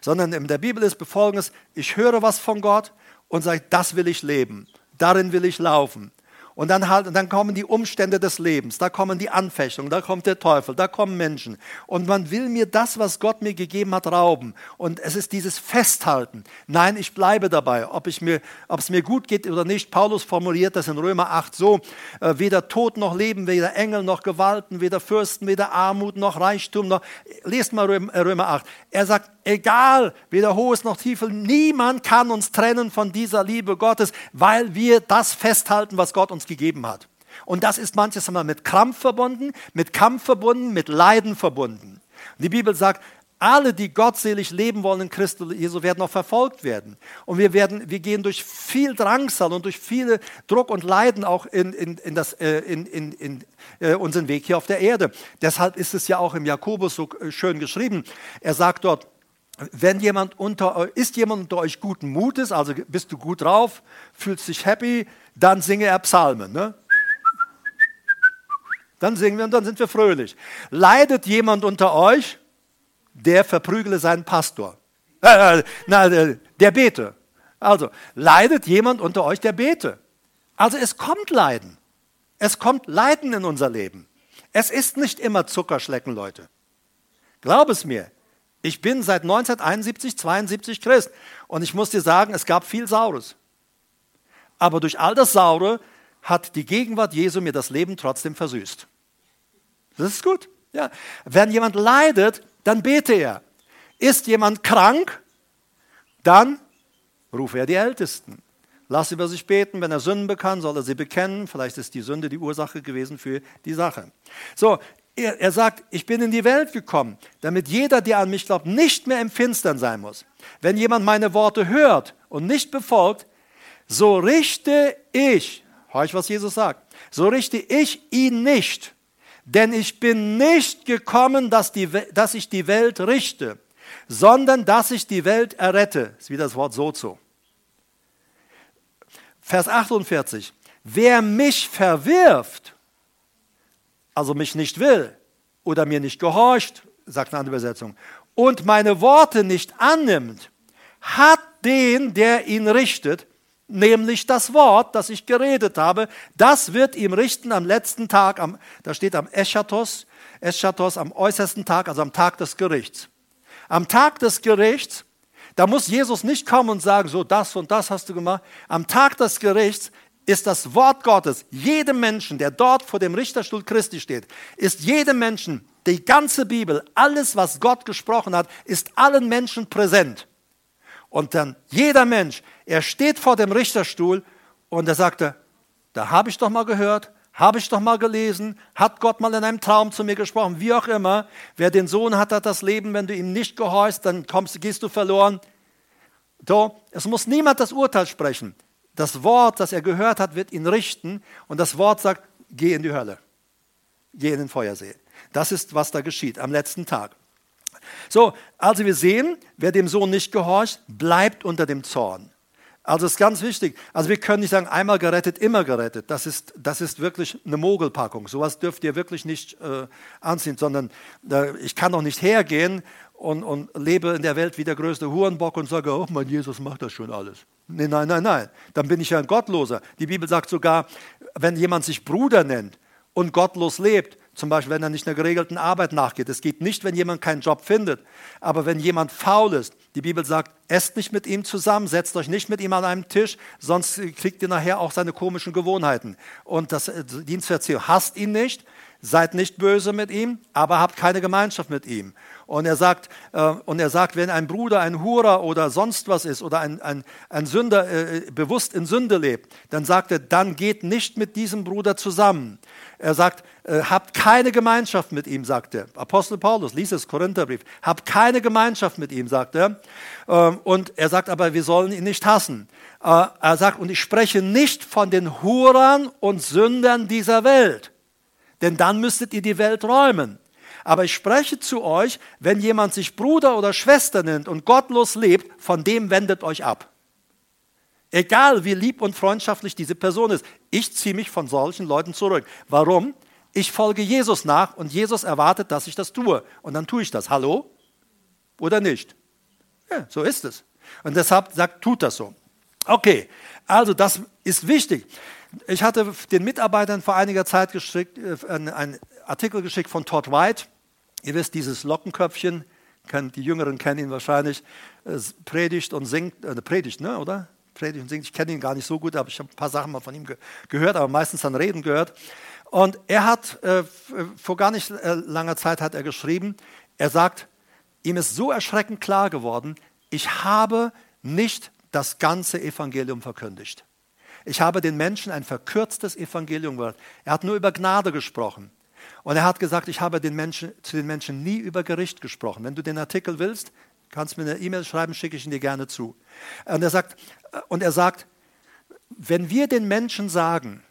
[SPEAKER 1] sondern in der Bibel ist Befolgen, ich höre was von Gott und sage, das will ich leben, darin will ich laufen. Und dann, halt, dann kommen die Umstände des Lebens, da kommen die Anfechtungen, da kommt der Teufel, da kommen Menschen. Und man will mir das, was Gott mir gegeben hat, rauben. Und es ist dieses Festhalten. Nein, ich bleibe dabei, ob, ich mir, ob es mir gut geht oder nicht. Paulus formuliert das in Römer 8 so, äh, weder Tod noch Leben, weder Engel noch Gewalten, weder Fürsten, weder Armut noch Reichtum noch. Lest mal Römer 8. Er sagt, egal, weder Hohes noch Tiefes, niemand kann uns trennen von dieser Liebe Gottes, weil wir das festhalten, was Gott uns gegeben hat. Und das ist manches Mal mit Krampf verbunden, mit Kampf verbunden, mit Leiden verbunden. Die Bibel sagt, alle, die gottselig leben wollen in Christus Jesu, werden auch verfolgt werden. Und wir, werden, wir gehen durch viel Drangsal und durch viele Druck und Leiden auch in, in, in, das, äh, in, in, in äh, unseren Weg hier auf der Erde. Deshalb ist es ja auch im Jakobus so äh, schön geschrieben. Er sagt dort, wenn jemand unter ist jemand unter euch guten Mutes, also bist du gut drauf, fühlst dich happy, dann singe er Psalmen. Ne? Dann singen wir und dann sind wir fröhlich. Leidet jemand unter euch, der verprügele seinen Pastor. Äh, äh na, äh, der bete. Also, leidet jemand unter euch, der bete. Also es kommt Leiden. Es kommt Leiden in unser Leben. Es ist nicht immer Zuckerschlecken, Leute. Glaub es mir. Ich bin seit 1971, 72 Christ und ich muss dir sagen, es gab viel Saures. Aber durch all das Saure hat die Gegenwart Jesu mir das Leben trotzdem versüßt. Das ist gut. Ja. Wenn jemand leidet, dann bete er. Ist jemand krank, dann rufe er die Ältesten. Lass über sich beten. Wenn er Sünden bekannt, soll er sie bekennen. Vielleicht ist die Sünde die Ursache gewesen für die Sache. So, er, er, sagt, ich bin in die Welt gekommen, damit jeder, der an mich glaubt, nicht mehr im Finstern sein muss. Wenn jemand meine Worte hört und nicht befolgt, so richte ich, hör ich, was Jesus sagt, so richte ich ihn nicht. Denn ich bin nicht gekommen, dass, die, dass ich die Welt richte, sondern dass ich die Welt errette. Das ist wieder das Wort sozo. Vers 48. Wer mich verwirft, also mich nicht will oder mir nicht gehorcht, sagt eine andere Übersetzung, und meine Worte nicht annimmt, hat den, der ihn richtet, nämlich das Wort, das ich geredet habe, das wird ihm richten am letzten Tag, am, da steht am Eschatos, Eschatos am äußersten Tag, also am Tag des Gerichts. Am Tag des Gerichts, da muss Jesus nicht kommen und sagen, so das und das hast du gemacht. Am Tag des Gerichts ist das Wort Gottes jedem Menschen, der dort vor dem Richterstuhl Christi steht, ist jedem Menschen, die ganze Bibel, alles, was Gott gesprochen hat, ist allen Menschen präsent. Und dann jeder Mensch, er steht vor dem Richterstuhl und er sagte, da habe ich doch mal gehört, habe ich doch mal gelesen, hat Gott mal in einem Traum zu mir gesprochen, wie auch immer. Wer den Sohn hat, hat das Leben. Wenn du ihm nicht gehorchst, dann kommst, gehst du verloren. So, es muss niemand das Urteil sprechen. Das Wort, das er gehört hat, wird ihn richten. Und das Wort sagt, geh in die Hölle. Geh in den Feuersee. Das ist, was da geschieht am letzten Tag. So, also wir sehen, wer dem Sohn nicht gehorcht, bleibt unter dem Zorn. Also ist ganz wichtig. Also wir können nicht sagen, einmal gerettet, immer gerettet. Das ist, das ist wirklich eine Mogelpackung. Sowas dürft ihr wirklich nicht äh, anziehen, sondern äh, ich kann doch nicht hergehen und, und lebe in der Welt wie der größte Hurenbock und sage, oh, mein Jesus macht das schon alles. Nein, nein, nein, nein. Dann bin ich ja ein Gottloser. Die Bibel sagt sogar, wenn jemand sich Bruder nennt und gottlos lebt, zum Beispiel, wenn er nicht einer geregelten Arbeit nachgeht. Es geht nicht, wenn jemand keinen Job findet. Aber wenn jemand faul ist, die Bibel sagt, esst nicht mit ihm zusammen, setzt euch nicht mit ihm an einem Tisch, sonst kriegt ihr nachher auch seine komischen Gewohnheiten. Und das äh, Dienstverziehung, hasst ihn nicht, seid nicht böse mit ihm, aber habt keine Gemeinschaft mit ihm. Und er sagt, äh, und er sagt wenn ein Bruder ein Hurer oder sonst was ist oder ein, ein, ein Sünder äh, bewusst in Sünde lebt, dann sagt er, dann geht nicht mit diesem Bruder zusammen. Er sagt, äh, habt keine Gemeinschaft mit ihm, sagt er. Apostel Paulus, lies es, Korintherbrief. Habt keine Gemeinschaft mit ihm, sagt er. Ähm, und er sagt aber, wir sollen ihn nicht hassen. Äh, er sagt, und ich spreche nicht von den Hurern und Sündern dieser Welt denn dann müsstet ihr die Welt räumen. Aber ich spreche zu euch, wenn jemand sich Bruder oder Schwester nennt und gottlos lebt, von dem wendet euch ab. Egal wie lieb und freundschaftlich diese Person ist, ich ziehe mich von solchen Leuten zurück. Warum? Ich folge Jesus nach und Jesus erwartet, dass ich das tue. Und dann tue ich das. Hallo? Oder nicht? Ja, so ist es. Und deshalb sagt, tut das so. Okay, also das ist wichtig. Ich hatte den Mitarbeitern vor einiger Zeit geschickt, äh, einen Artikel geschickt von Todd White. Ihr wisst, dieses Lockenköpfchen, die Jüngeren kennen ihn wahrscheinlich, predigt und singt, äh, predigt, ne, oder? Predigt und singt. Ich kenne ihn gar nicht so gut, aber ich habe ein paar Sachen mal von ihm ge gehört, aber meistens an Reden gehört. Und er hat, äh, vor gar nicht äh, langer Zeit hat er geschrieben, er sagt, ihm ist so erschreckend klar geworden, ich habe nicht das ganze Evangelium verkündigt. Ich habe den Menschen ein verkürztes Evangelium gehört. Er hat nur über Gnade gesprochen. Und er hat gesagt, ich habe den Menschen, zu den Menschen nie über Gericht gesprochen. Wenn du den Artikel willst, kannst du mir eine E-Mail schreiben, schicke ich ihn dir gerne zu. Und er sagt, und er sagt wenn wir den Menschen sagen,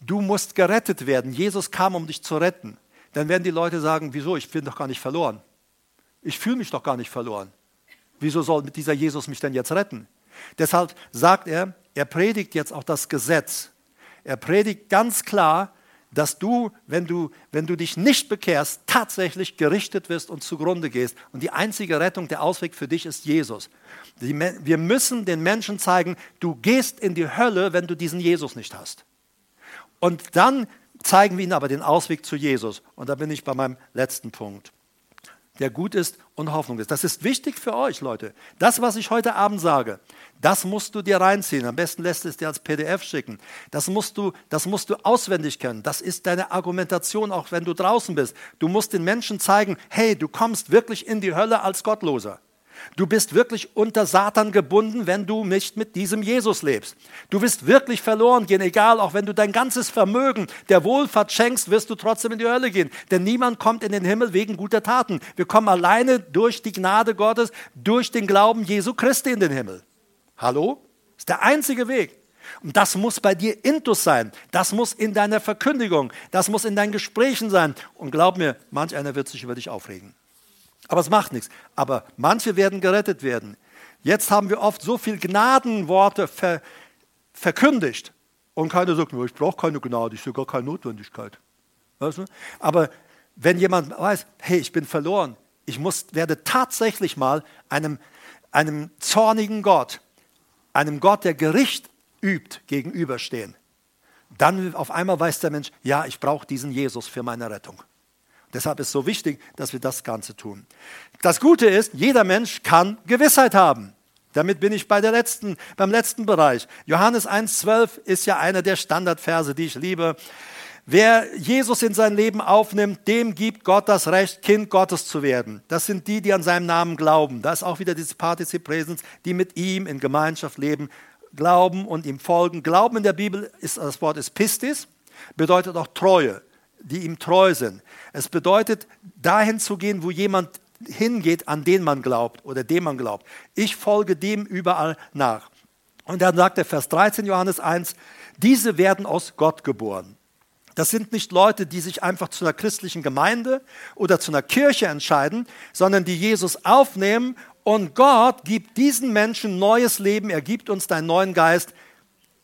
[SPEAKER 1] du musst gerettet werden, Jesus kam, um dich zu retten, dann werden die Leute sagen, wieso, ich bin doch gar nicht verloren. Ich fühle mich doch gar nicht verloren. Wieso soll dieser Jesus mich denn jetzt retten? Deshalb sagt er, er predigt jetzt auch das Gesetz. Er predigt ganz klar, dass du wenn, du, wenn du dich nicht bekehrst, tatsächlich gerichtet wirst und zugrunde gehst. Und die einzige Rettung, der Ausweg für dich ist Jesus. wir müssen den Menschen zeigen, du gehst in die Hölle, wenn du diesen Jesus nicht hast. Und dann zeigen wir ihnen aber den Ausweg zu Jesus. Und da bin ich bei meinem letzten Punkt der gut ist und Hoffnung ist. Das ist wichtig für euch, Leute. Das, was ich heute Abend sage, das musst du dir reinziehen. Am besten lässt es dir als PDF schicken. Das musst du, das musst du auswendig können. Das ist deine Argumentation, auch wenn du draußen bist. Du musst den Menschen zeigen, hey, du kommst wirklich in die Hölle als Gottloser. Du bist wirklich unter Satan gebunden, wenn du nicht mit diesem Jesus lebst. Du wirst wirklich verloren gehen, egal, auch wenn du dein ganzes Vermögen der Wohlfahrt schenkst, wirst du trotzdem in die Hölle gehen. Denn niemand kommt in den Himmel wegen guter Taten. Wir kommen alleine durch die Gnade Gottes, durch den Glauben Jesu Christi in den Himmel. Hallo? Das ist der einzige Weg. Und das muss bei dir intus sein. Das muss in deiner Verkündigung, das muss in deinen Gesprächen sein. Und glaub mir, manch einer wird sich über dich aufregen. Aber es macht nichts. Aber manche werden gerettet werden. Jetzt haben wir oft so viel Gnadenworte ver, verkündigt. Und keiner sagt, ich brauche keine Gnade, ich sehe gar keine Notwendigkeit. Weißt du? Aber wenn jemand weiß, hey, ich bin verloren, ich muss, werde tatsächlich mal einem, einem zornigen Gott, einem Gott, der Gericht übt, gegenüberstehen, dann auf einmal weiß der Mensch, ja, ich brauche diesen Jesus für meine Rettung. Deshalb ist es so wichtig, dass wir das Ganze tun. Das Gute ist, jeder Mensch kann Gewissheit haben. Damit bin ich bei der letzten, beim letzten Bereich. Johannes 1,12 ist ja einer der Standardverse, die ich liebe. Wer Jesus in sein Leben aufnimmt, dem gibt Gott das Recht, Kind Gottes zu werden. Das sind die, die an seinem Namen glauben. Da ist auch wieder dieses Partizip Präsens, die mit ihm in Gemeinschaft leben, glauben und ihm folgen. Glauben in der Bibel ist das Wort ist Pistis, bedeutet auch Treue, die ihm treu sind. Es bedeutet, dahin zu gehen, wo jemand hingeht, an den man glaubt oder dem man glaubt. Ich folge dem überall nach. Und dann sagt der Vers 13 Johannes 1, diese werden aus Gott geboren. Das sind nicht Leute, die sich einfach zu einer christlichen Gemeinde oder zu einer Kirche entscheiden, sondern die Jesus aufnehmen und Gott gibt diesen Menschen neues Leben. Er gibt uns einen neuen Geist.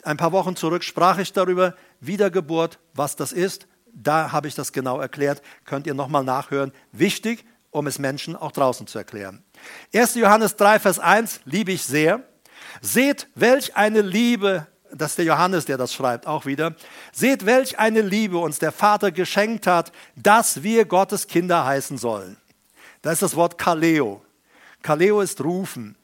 [SPEAKER 1] Ein paar Wochen zurück sprach ich darüber, Wiedergeburt, was das ist. Da habe ich das genau erklärt. Könnt ihr nochmal nachhören. Wichtig, um es Menschen auch draußen zu erklären. 1. Johannes 3, Vers 1 liebe ich sehr. Seht, welch eine Liebe das ist der Johannes, der das schreibt, auch wieder. Seht, welch eine Liebe uns der Vater geschenkt hat, dass wir Gottes Kinder heißen sollen. Da ist das Wort Kaleo. Kaleo ist rufen.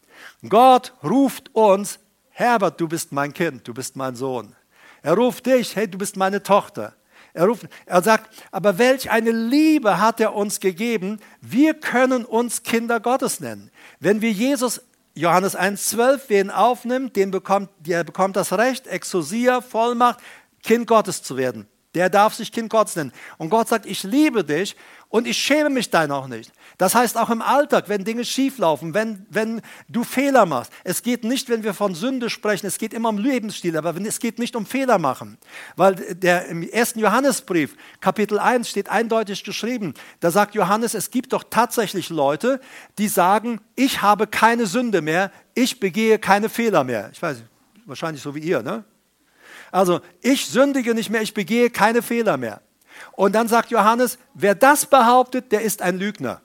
[SPEAKER 1] Gott ruft uns, Herbert, du bist mein Kind, du bist mein Sohn. Er ruft dich, hey, du bist meine Tochter. Er, er sagt, aber welch eine Liebe hat er uns gegeben, wir können uns Kinder Gottes nennen. Wenn wir Jesus Johannes 1,12, wer ihn aufnimmt, den bekommt, der bekommt das Recht, Exousia, Vollmacht, Kind Gottes zu werden. Der darf sich Kind Gottes nennen. Und Gott sagt, ich liebe dich und ich schäme mich deiner auch nicht. Das heißt auch im Alltag, wenn Dinge schieflaufen, wenn, wenn du Fehler machst. Es geht nicht, wenn wir von Sünde sprechen, es geht immer um Lebensstil, aber es geht nicht um Fehler machen. Weil der, im ersten Johannesbrief, Kapitel 1, steht eindeutig geschrieben, da sagt Johannes, es gibt doch tatsächlich Leute, die sagen, ich habe keine Sünde mehr, ich begehe keine Fehler mehr. Ich weiß, wahrscheinlich so wie ihr, ne? Also, ich sündige nicht mehr, ich begehe keine Fehler mehr. Und dann sagt Johannes, wer das behauptet, der ist ein Lügner.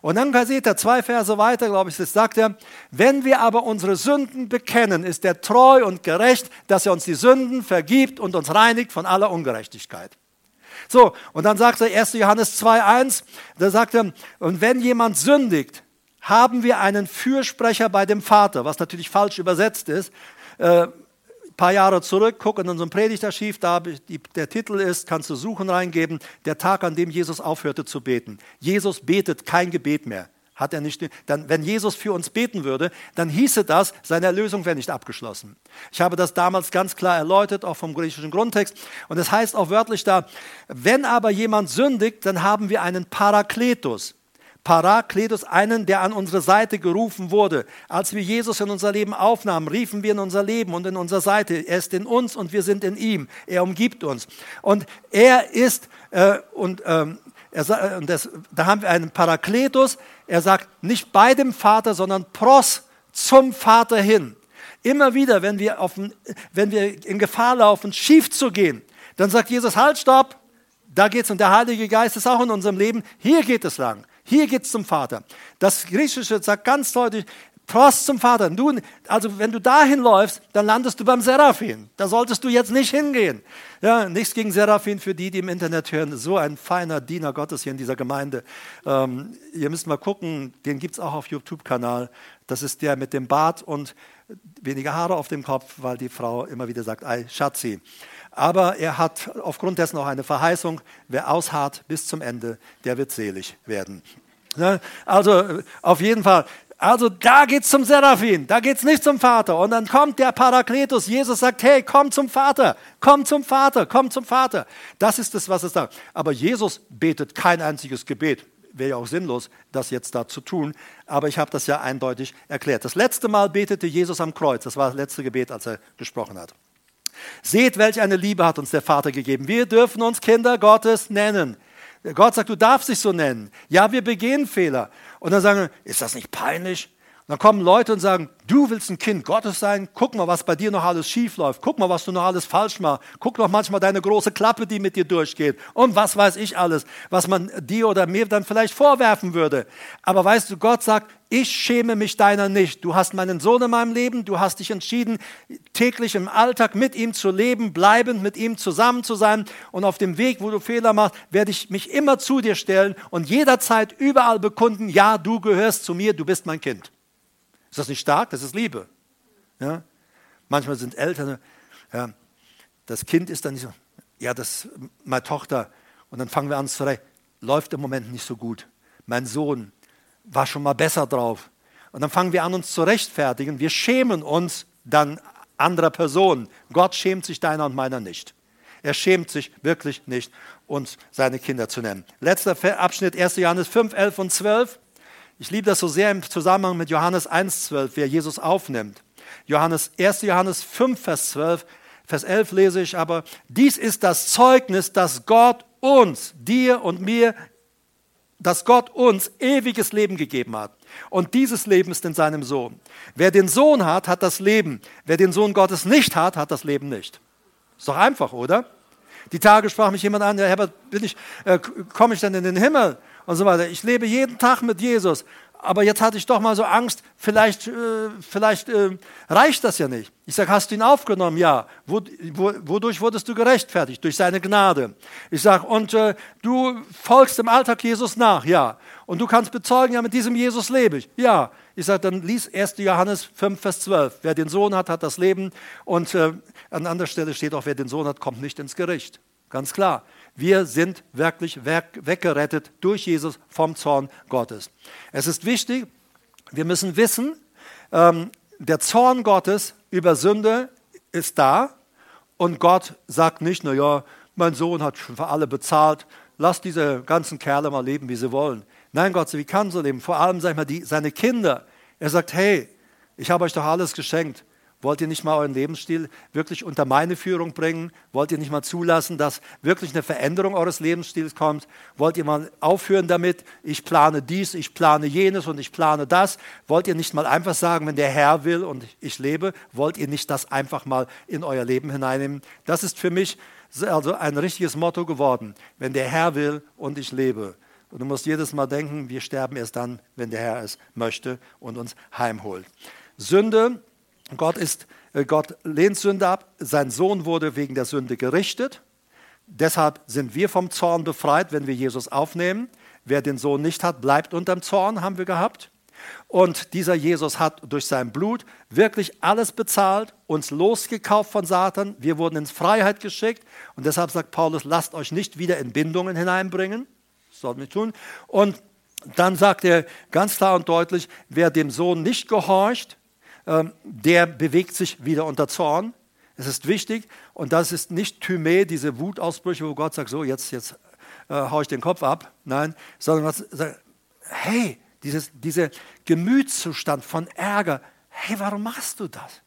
[SPEAKER 1] Und dann seht ihr zwei Verse weiter, glaube ich, das sagt er, wenn wir aber unsere Sünden bekennen, ist er treu und gerecht, dass er uns die Sünden vergibt und uns reinigt von aller Ungerechtigkeit. So, und dann sagt er 1. Johannes 2.1, da sagt er, und wenn jemand sündigt, haben wir einen Fürsprecher bei dem Vater, was natürlich falsch übersetzt ist. Äh, paar Jahre zurück, guck in unserem Predigtarchiv, da der Titel ist, kannst du suchen reingeben, der Tag, an dem Jesus aufhörte zu beten. Jesus betet kein Gebet mehr. Hat er nicht, dann, wenn Jesus für uns beten würde, dann hieße das, seine Erlösung wäre nicht abgeschlossen. Ich habe das damals ganz klar erläutert, auch vom griechischen Grundtext. Und es das heißt auch wörtlich da, wenn aber jemand sündigt, dann haben wir einen Parakletus. Parakletos, einen, der an unsere Seite gerufen wurde. Als wir Jesus in unser Leben aufnahmen, riefen wir in unser Leben und in unserer Seite. Er ist in uns und wir sind in ihm. Er umgibt uns. Und er ist, äh, und, ähm, er, und das, da haben wir einen Parakletos. Er sagt nicht bei dem Vater, sondern pros zum Vater hin. Immer wieder, wenn wir, auf, wenn wir in Gefahr laufen, schief zu gehen, dann sagt Jesus, halt, stopp, da geht's und der Heilige Geist ist auch in unserem Leben, hier geht es lang. Hier geht es zum Vater. Das Griechische sagt ganz deutlich, Prost zum Vater. Du, also wenn du dahin läufst, dann landest du beim Seraphin. Da solltest du jetzt nicht hingehen. Ja, nichts gegen Seraphin für die, die im Internet hören. So ein feiner Diener Gottes hier in dieser Gemeinde. Ähm, ihr müsst mal gucken, den gibt es auch auf YouTube-Kanal. Das ist der mit dem Bart und weniger Haare auf dem Kopf, weil die Frau immer wieder sagt, ei, Schatzi. Aber er hat aufgrund dessen auch eine Verheißung, wer ausharrt bis zum Ende, der wird selig werden. Ne? Also auf jeden Fall, also da es zum Seraphin, da geht es nicht zum Vater. Und dann kommt der Parakletus, Jesus sagt, hey, komm zum Vater, komm zum Vater, komm zum Vater. Das ist es, was es sagt. Aber Jesus betet kein einziges Gebet. Wäre ja auch sinnlos, das jetzt da zu tun. Aber ich habe das ja eindeutig erklärt. Das letzte Mal betete Jesus am Kreuz. Das war das letzte Gebet, als er gesprochen hat. Seht, welch eine Liebe hat uns der Vater gegeben. Wir dürfen uns Kinder Gottes nennen. Gott sagt, du darfst dich so nennen. Ja, wir begehen Fehler. Und dann sagen wir, ist das nicht peinlich? Dann kommen Leute und sagen, du willst ein Kind Gottes sein, guck mal, was bei dir noch alles schief läuft, guck mal, was du noch alles falsch machst, guck doch manchmal deine große Klappe, die mit dir durchgeht und was weiß ich alles, was man dir oder mir dann vielleicht vorwerfen würde. Aber weißt du, Gott sagt, ich schäme mich deiner nicht. Du hast meinen Sohn in meinem Leben, du hast dich entschieden, täglich im Alltag mit ihm zu leben, bleibend mit ihm zusammen zu sein und auf dem Weg, wo du Fehler machst, werde ich mich immer zu dir stellen und jederzeit überall bekunden, ja, du gehörst zu mir, du bist mein Kind. Ist das nicht stark? Das ist Liebe. Ja? Manchmal sind Eltern, ja, das Kind ist dann nicht so, ja, das, meine Tochter, und dann fangen wir an zu reden, läuft im Moment nicht so gut. Mein Sohn war schon mal besser drauf. Und dann fangen wir an, uns zu rechtfertigen. Wir schämen uns dann anderer Personen. Gott schämt sich deiner und meiner nicht. Er schämt sich wirklich nicht, uns seine Kinder zu nennen. Letzter Abschnitt, 1. Johannes 5, 11 und 12. Ich liebe das so sehr im Zusammenhang mit Johannes 1, 12, wer Jesus aufnimmt. Johannes, 1. Johannes 5, Vers 12, Vers 11 lese ich aber, dies ist das Zeugnis, dass Gott uns, dir und mir, dass Gott uns ewiges Leben gegeben hat. Und dieses Leben ist in seinem Sohn. Wer den Sohn hat, hat das Leben. Wer den Sohn Gottes nicht hat, hat das Leben nicht. Ist doch einfach, oder? Die Tage sprach mich jemand an, ja, Herbert, äh, komme ich denn in den Himmel? Und so weiter. Ich lebe jeden Tag mit Jesus aber jetzt hatte ich doch mal so Angst, vielleicht, äh, vielleicht äh, reicht das ja nicht. Ich sage, hast du ihn aufgenommen? Ja. Wo, wo, wodurch wurdest du gerechtfertigt? Durch seine Gnade. Ich sage, und äh, du folgst im Alltag Jesus nach? Ja. Und du kannst bezeugen, ja, mit diesem Jesus lebe ich? Ja. Ich sage, dann lies 1. Johannes 5, Vers 12. Wer den Sohn hat, hat das Leben. Und äh, an anderer Stelle steht auch, wer den Sohn hat, kommt nicht ins Gericht. Ganz klar. Wir sind wirklich weggerettet durch Jesus vom Zorn Gottes. Es ist wichtig, wir müssen wissen, ähm, der Zorn Gottes über Sünde ist da und Gott sagt nicht, naja, mein Sohn hat schon für alle bezahlt, lass diese ganzen Kerle mal leben, wie sie wollen. Nein, Gott, wie kann so leben? Vor allem, sag ich mal, die, seine Kinder. Er sagt, hey, ich habe euch doch alles geschenkt. Wollt ihr nicht mal euren Lebensstil wirklich unter meine Führung bringen? Wollt ihr nicht mal zulassen, dass wirklich eine Veränderung eures Lebensstils kommt? Wollt ihr mal aufhören damit? Ich plane dies, ich plane jenes und ich plane das. Wollt ihr nicht mal einfach sagen, wenn der Herr will und ich lebe, wollt ihr nicht das einfach mal in euer Leben hineinnehmen? Das ist für mich also ein richtiges Motto geworden. Wenn der Herr will und ich lebe. Und du musst jedes Mal denken, wir sterben erst dann, wenn der Herr es möchte und uns heimholt. Sünde Gott, ist, äh, Gott lehnt Sünde ab, sein Sohn wurde wegen der Sünde gerichtet. Deshalb sind wir vom Zorn befreit, wenn wir Jesus aufnehmen. Wer den Sohn nicht hat, bleibt unterm Zorn, haben wir gehabt. Und dieser Jesus hat durch sein Blut wirklich alles bezahlt, uns losgekauft von Satan. Wir wurden in Freiheit geschickt. Und deshalb sagt Paulus, lasst euch nicht wieder in Bindungen hineinbringen. Das sollten wir tun. Und dann sagt er ganz klar und deutlich, wer dem Sohn nicht gehorcht, der bewegt sich wieder unter Zorn. Es ist wichtig und das ist nicht Thymä, diese Wutausbrüche, wo Gott sagt, so jetzt, jetzt äh, haue ich den Kopf ab. Nein, sondern was, hey, dieses, dieser Gemütszustand von Ärger, hey, warum machst du das?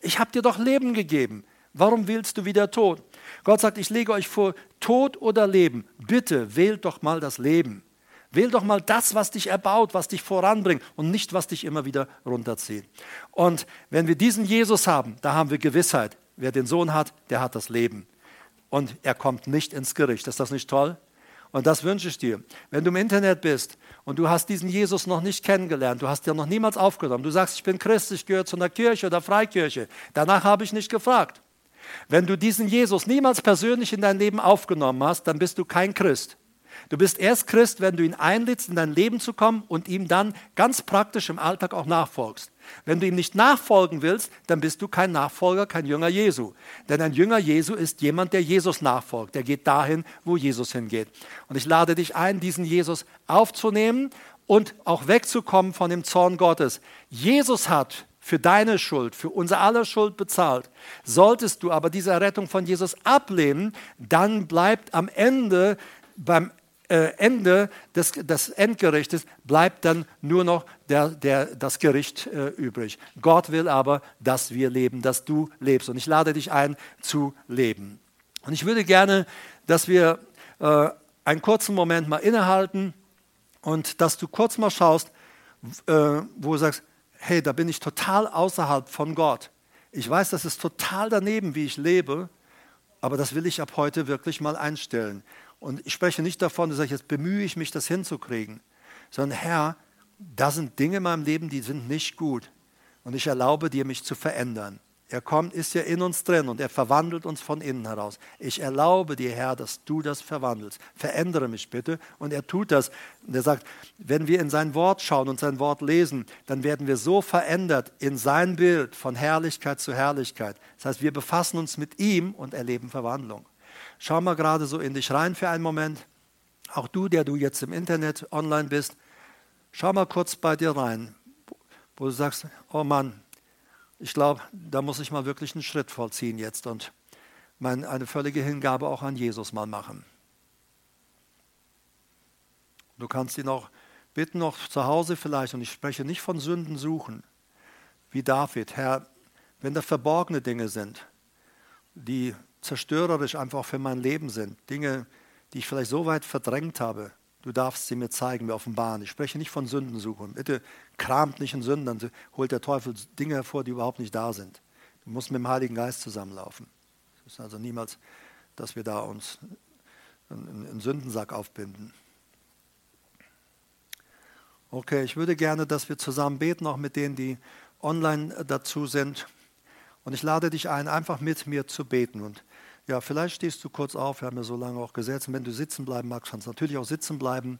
[SPEAKER 1] Ich habe dir doch Leben gegeben. Warum willst du wieder Tod? Gott sagt, ich lege euch vor, Tod oder Leben. Bitte wählt doch mal das Leben. Wähl doch mal das, was dich erbaut, was dich voranbringt und nicht, was dich immer wieder runterzieht. Und wenn wir diesen Jesus haben, da haben wir Gewissheit. Wer den Sohn hat, der hat das Leben. Und er kommt nicht ins Gericht. Ist das nicht toll? Und das wünsche ich dir. Wenn du im Internet bist und du hast diesen Jesus noch nicht kennengelernt, du hast dir noch niemals aufgenommen, du sagst, ich bin Christ, ich gehöre zu einer Kirche oder Freikirche, danach habe ich nicht gefragt. Wenn du diesen Jesus niemals persönlich in dein Leben aufgenommen hast, dann bist du kein Christ. Du bist erst Christ, wenn du ihn einlädst, in dein Leben zu kommen und ihm dann ganz praktisch im Alltag auch nachfolgst. Wenn du ihm nicht nachfolgen willst, dann bist du kein Nachfolger, kein Jünger Jesu. Denn ein Jünger Jesu ist jemand, der Jesus nachfolgt. Der geht dahin, wo Jesus hingeht. Und ich lade dich ein, diesen Jesus aufzunehmen und auch wegzukommen von dem Zorn Gottes. Jesus hat für deine Schuld, für unser aller Schuld bezahlt. Solltest du aber diese Errettung von Jesus ablehnen, dann bleibt am Ende beim Ende des, des Endgerichtes bleibt dann nur noch der, der, das Gericht äh, übrig. Gott will aber, dass wir leben, dass du lebst. Und ich lade dich ein, zu leben. Und ich würde gerne, dass wir äh, einen kurzen Moment mal innehalten und dass du kurz mal schaust, äh, wo du sagst, hey, da bin ich total außerhalb von Gott. Ich weiß, das ist total daneben, wie ich lebe, aber das will ich ab heute wirklich mal einstellen. Und ich spreche nicht davon, dass ich jetzt bemühe ich mich, das hinzukriegen, sondern Herr, da sind Dinge in meinem Leben, die sind nicht gut. Und ich erlaube dir, mich zu verändern. Er kommt, ist ja in uns drin und er verwandelt uns von innen heraus. Ich erlaube dir, Herr, dass du das verwandelst. Verändere mich bitte. Und er tut das. Und er sagt, wenn wir in sein Wort schauen und sein Wort lesen, dann werden wir so verändert in sein Bild von Herrlichkeit zu Herrlichkeit. Das heißt, wir befassen uns mit ihm und erleben Verwandlung. Schau mal gerade so in dich rein für einen Moment. Auch du, der du jetzt im Internet online bist, schau mal kurz bei dir rein, wo du sagst, oh Mann, ich glaube, da muss ich mal wirklich einen Schritt vollziehen jetzt und mein, eine völlige Hingabe auch an Jesus mal machen. Du kannst ihn auch bitten, noch zu Hause vielleicht, und ich spreche nicht von Sünden suchen, wie David, Herr, wenn da verborgene Dinge sind, die zerstörerisch einfach für mein Leben sind, Dinge, die ich vielleicht so weit verdrängt habe, du darfst sie mir zeigen, mir offenbaren. Ich spreche nicht von Sünden suchen. Bitte kramt nicht in Sünden, dann holt der Teufel Dinge hervor, die überhaupt nicht da sind. Du musst mit dem Heiligen Geist zusammenlaufen. Es ist also niemals, dass wir da uns einen Sündensack aufbinden. Okay, ich würde gerne, dass wir zusammen beten, auch mit denen, die online dazu sind. Und ich lade dich ein, einfach mit mir zu beten. Und ja, vielleicht stehst du kurz auf, wir haben ja so lange auch gesetzt. Und wenn du sitzen bleiben magst, kannst du natürlich auch sitzen bleiben.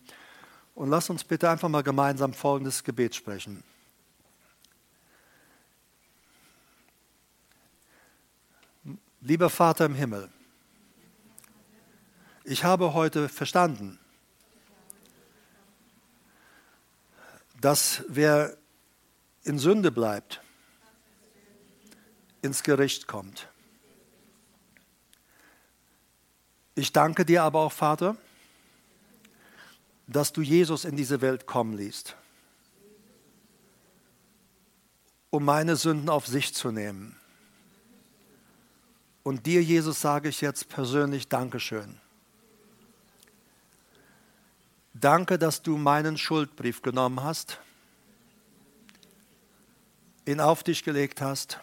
[SPEAKER 1] Und lass uns bitte einfach mal gemeinsam folgendes Gebet sprechen. Lieber Vater im Himmel, ich habe heute verstanden, dass wer in Sünde bleibt, ins Gericht kommt. Ich danke dir aber auch, Vater, dass du Jesus in diese Welt kommen ließt, um meine Sünden auf sich zu nehmen. Und dir, Jesus, sage ich jetzt persönlich Dankeschön. Danke, dass du meinen Schuldbrief genommen hast, ihn auf dich gelegt hast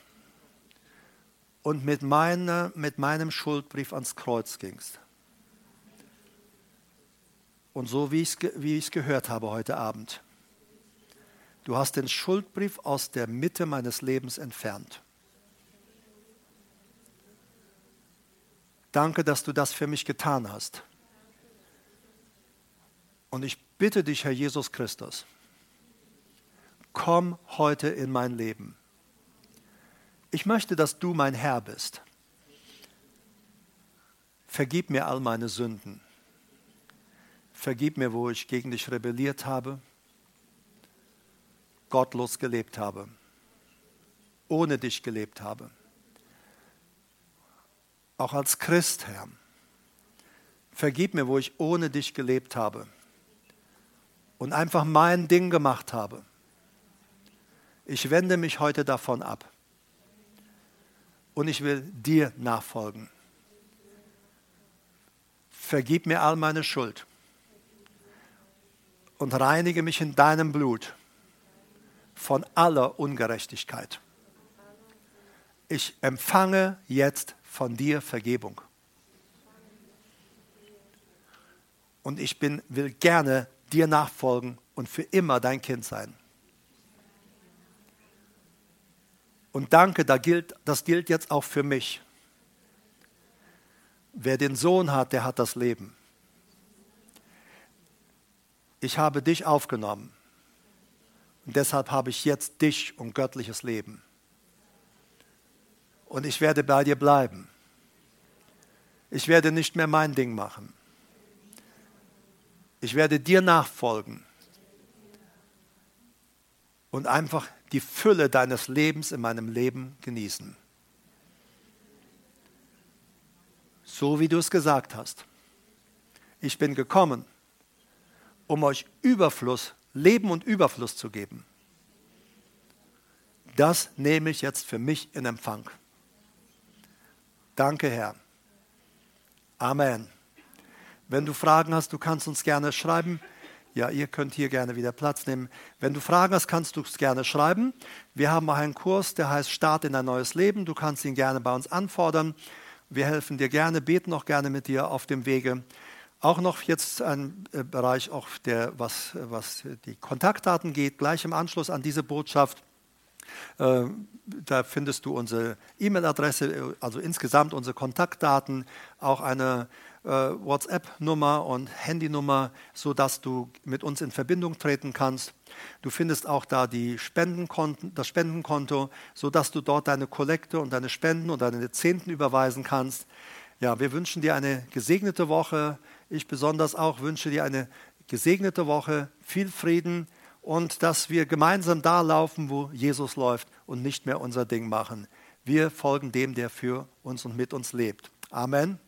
[SPEAKER 1] und mit, meine, mit meinem Schuldbrief ans Kreuz gingst. Und so wie ich es gehört habe heute Abend, du hast den Schuldbrief aus der Mitte meines Lebens entfernt. Danke, dass du das für mich getan hast. Und ich bitte dich, Herr Jesus Christus, komm heute in mein Leben. Ich möchte, dass du mein Herr bist. Vergib mir all meine Sünden. Vergib mir, wo ich gegen dich rebelliert habe, gottlos gelebt habe, ohne dich gelebt habe auch als Christ, Herr. Vergib mir, wo ich ohne dich gelebt habe und einfach mein Ding gemacht habe. Ich wende mich heute davon ab und ich will dir nachfolgen. Vergib mir all meine Schuld und reinige mich in deinem Blut von aller Ungerechtigkeit. Ich empfange jetzt von dir Vergebung. Und ich bin, will gerne dir nachfolgen und für immer dein Kind sein. Und danke, da gilt, das gilt jetzt auch für mich. Wer den Sohn hat, der hat das Leben. Ich habe dich aufgenommen. Und deshalb habe ich jetzt dich und göttliches Leben und ich werde bei dir bleiben. Ich werde nicht mehr mein Ding machen. Ich werde dir nachfolgen und einfach die Fülle deines Lebens in meinem Leben genießen. So wie du es gesagt hast. Ich bin gekommen, um euch Überfluss, Leben und Überfluss zu geben. Das nehme ich jetzt für mich in Empfang. Danke, Herr. Amen. Wenn du Fragen hast, du kannst uns gerne schreiben. Ja, ihr könnt hier gerne wieder Platz nehmen. Wenn du Fragen hast, kannst du es gerne schreiben. Wir haben auch einen Kurs, der heißt Start in ein neues Leben. Du kannst ihn gerne bei uns anfordern. Wir helfen dir gerne, beten auch gerne mit dir auf dem Wege. Auch noch jetzt ein äh, Bereich, auch der, was, was die Kontaktdaten geht, gleich im Anschluss an diese Botschaft. Äh, da findest du unsere E-Mail-Adresse, also insgesamt unsere Kontaktdaten, auch eine äh, WhatsApp-Nummer und Handynummer, sodass du mit uns in Verbindung treten kannst. Du findest auch da die Spendenkonten, das Spendenkonto, sodass du dort deine Kollekte und deine Spenden und deine Zehnten überweisen kannst. Ja, wir wünschen dir eine gesegnete Woche. Ich besonders auch wünsche dir eine gesegnete Woche, viel Frieden und dass wir gemeinsam da laufen, wo Jesus läuft und nicht mehr unser Ding machen. Wir folgen dem, der für uns und mit uns lebt. Amen.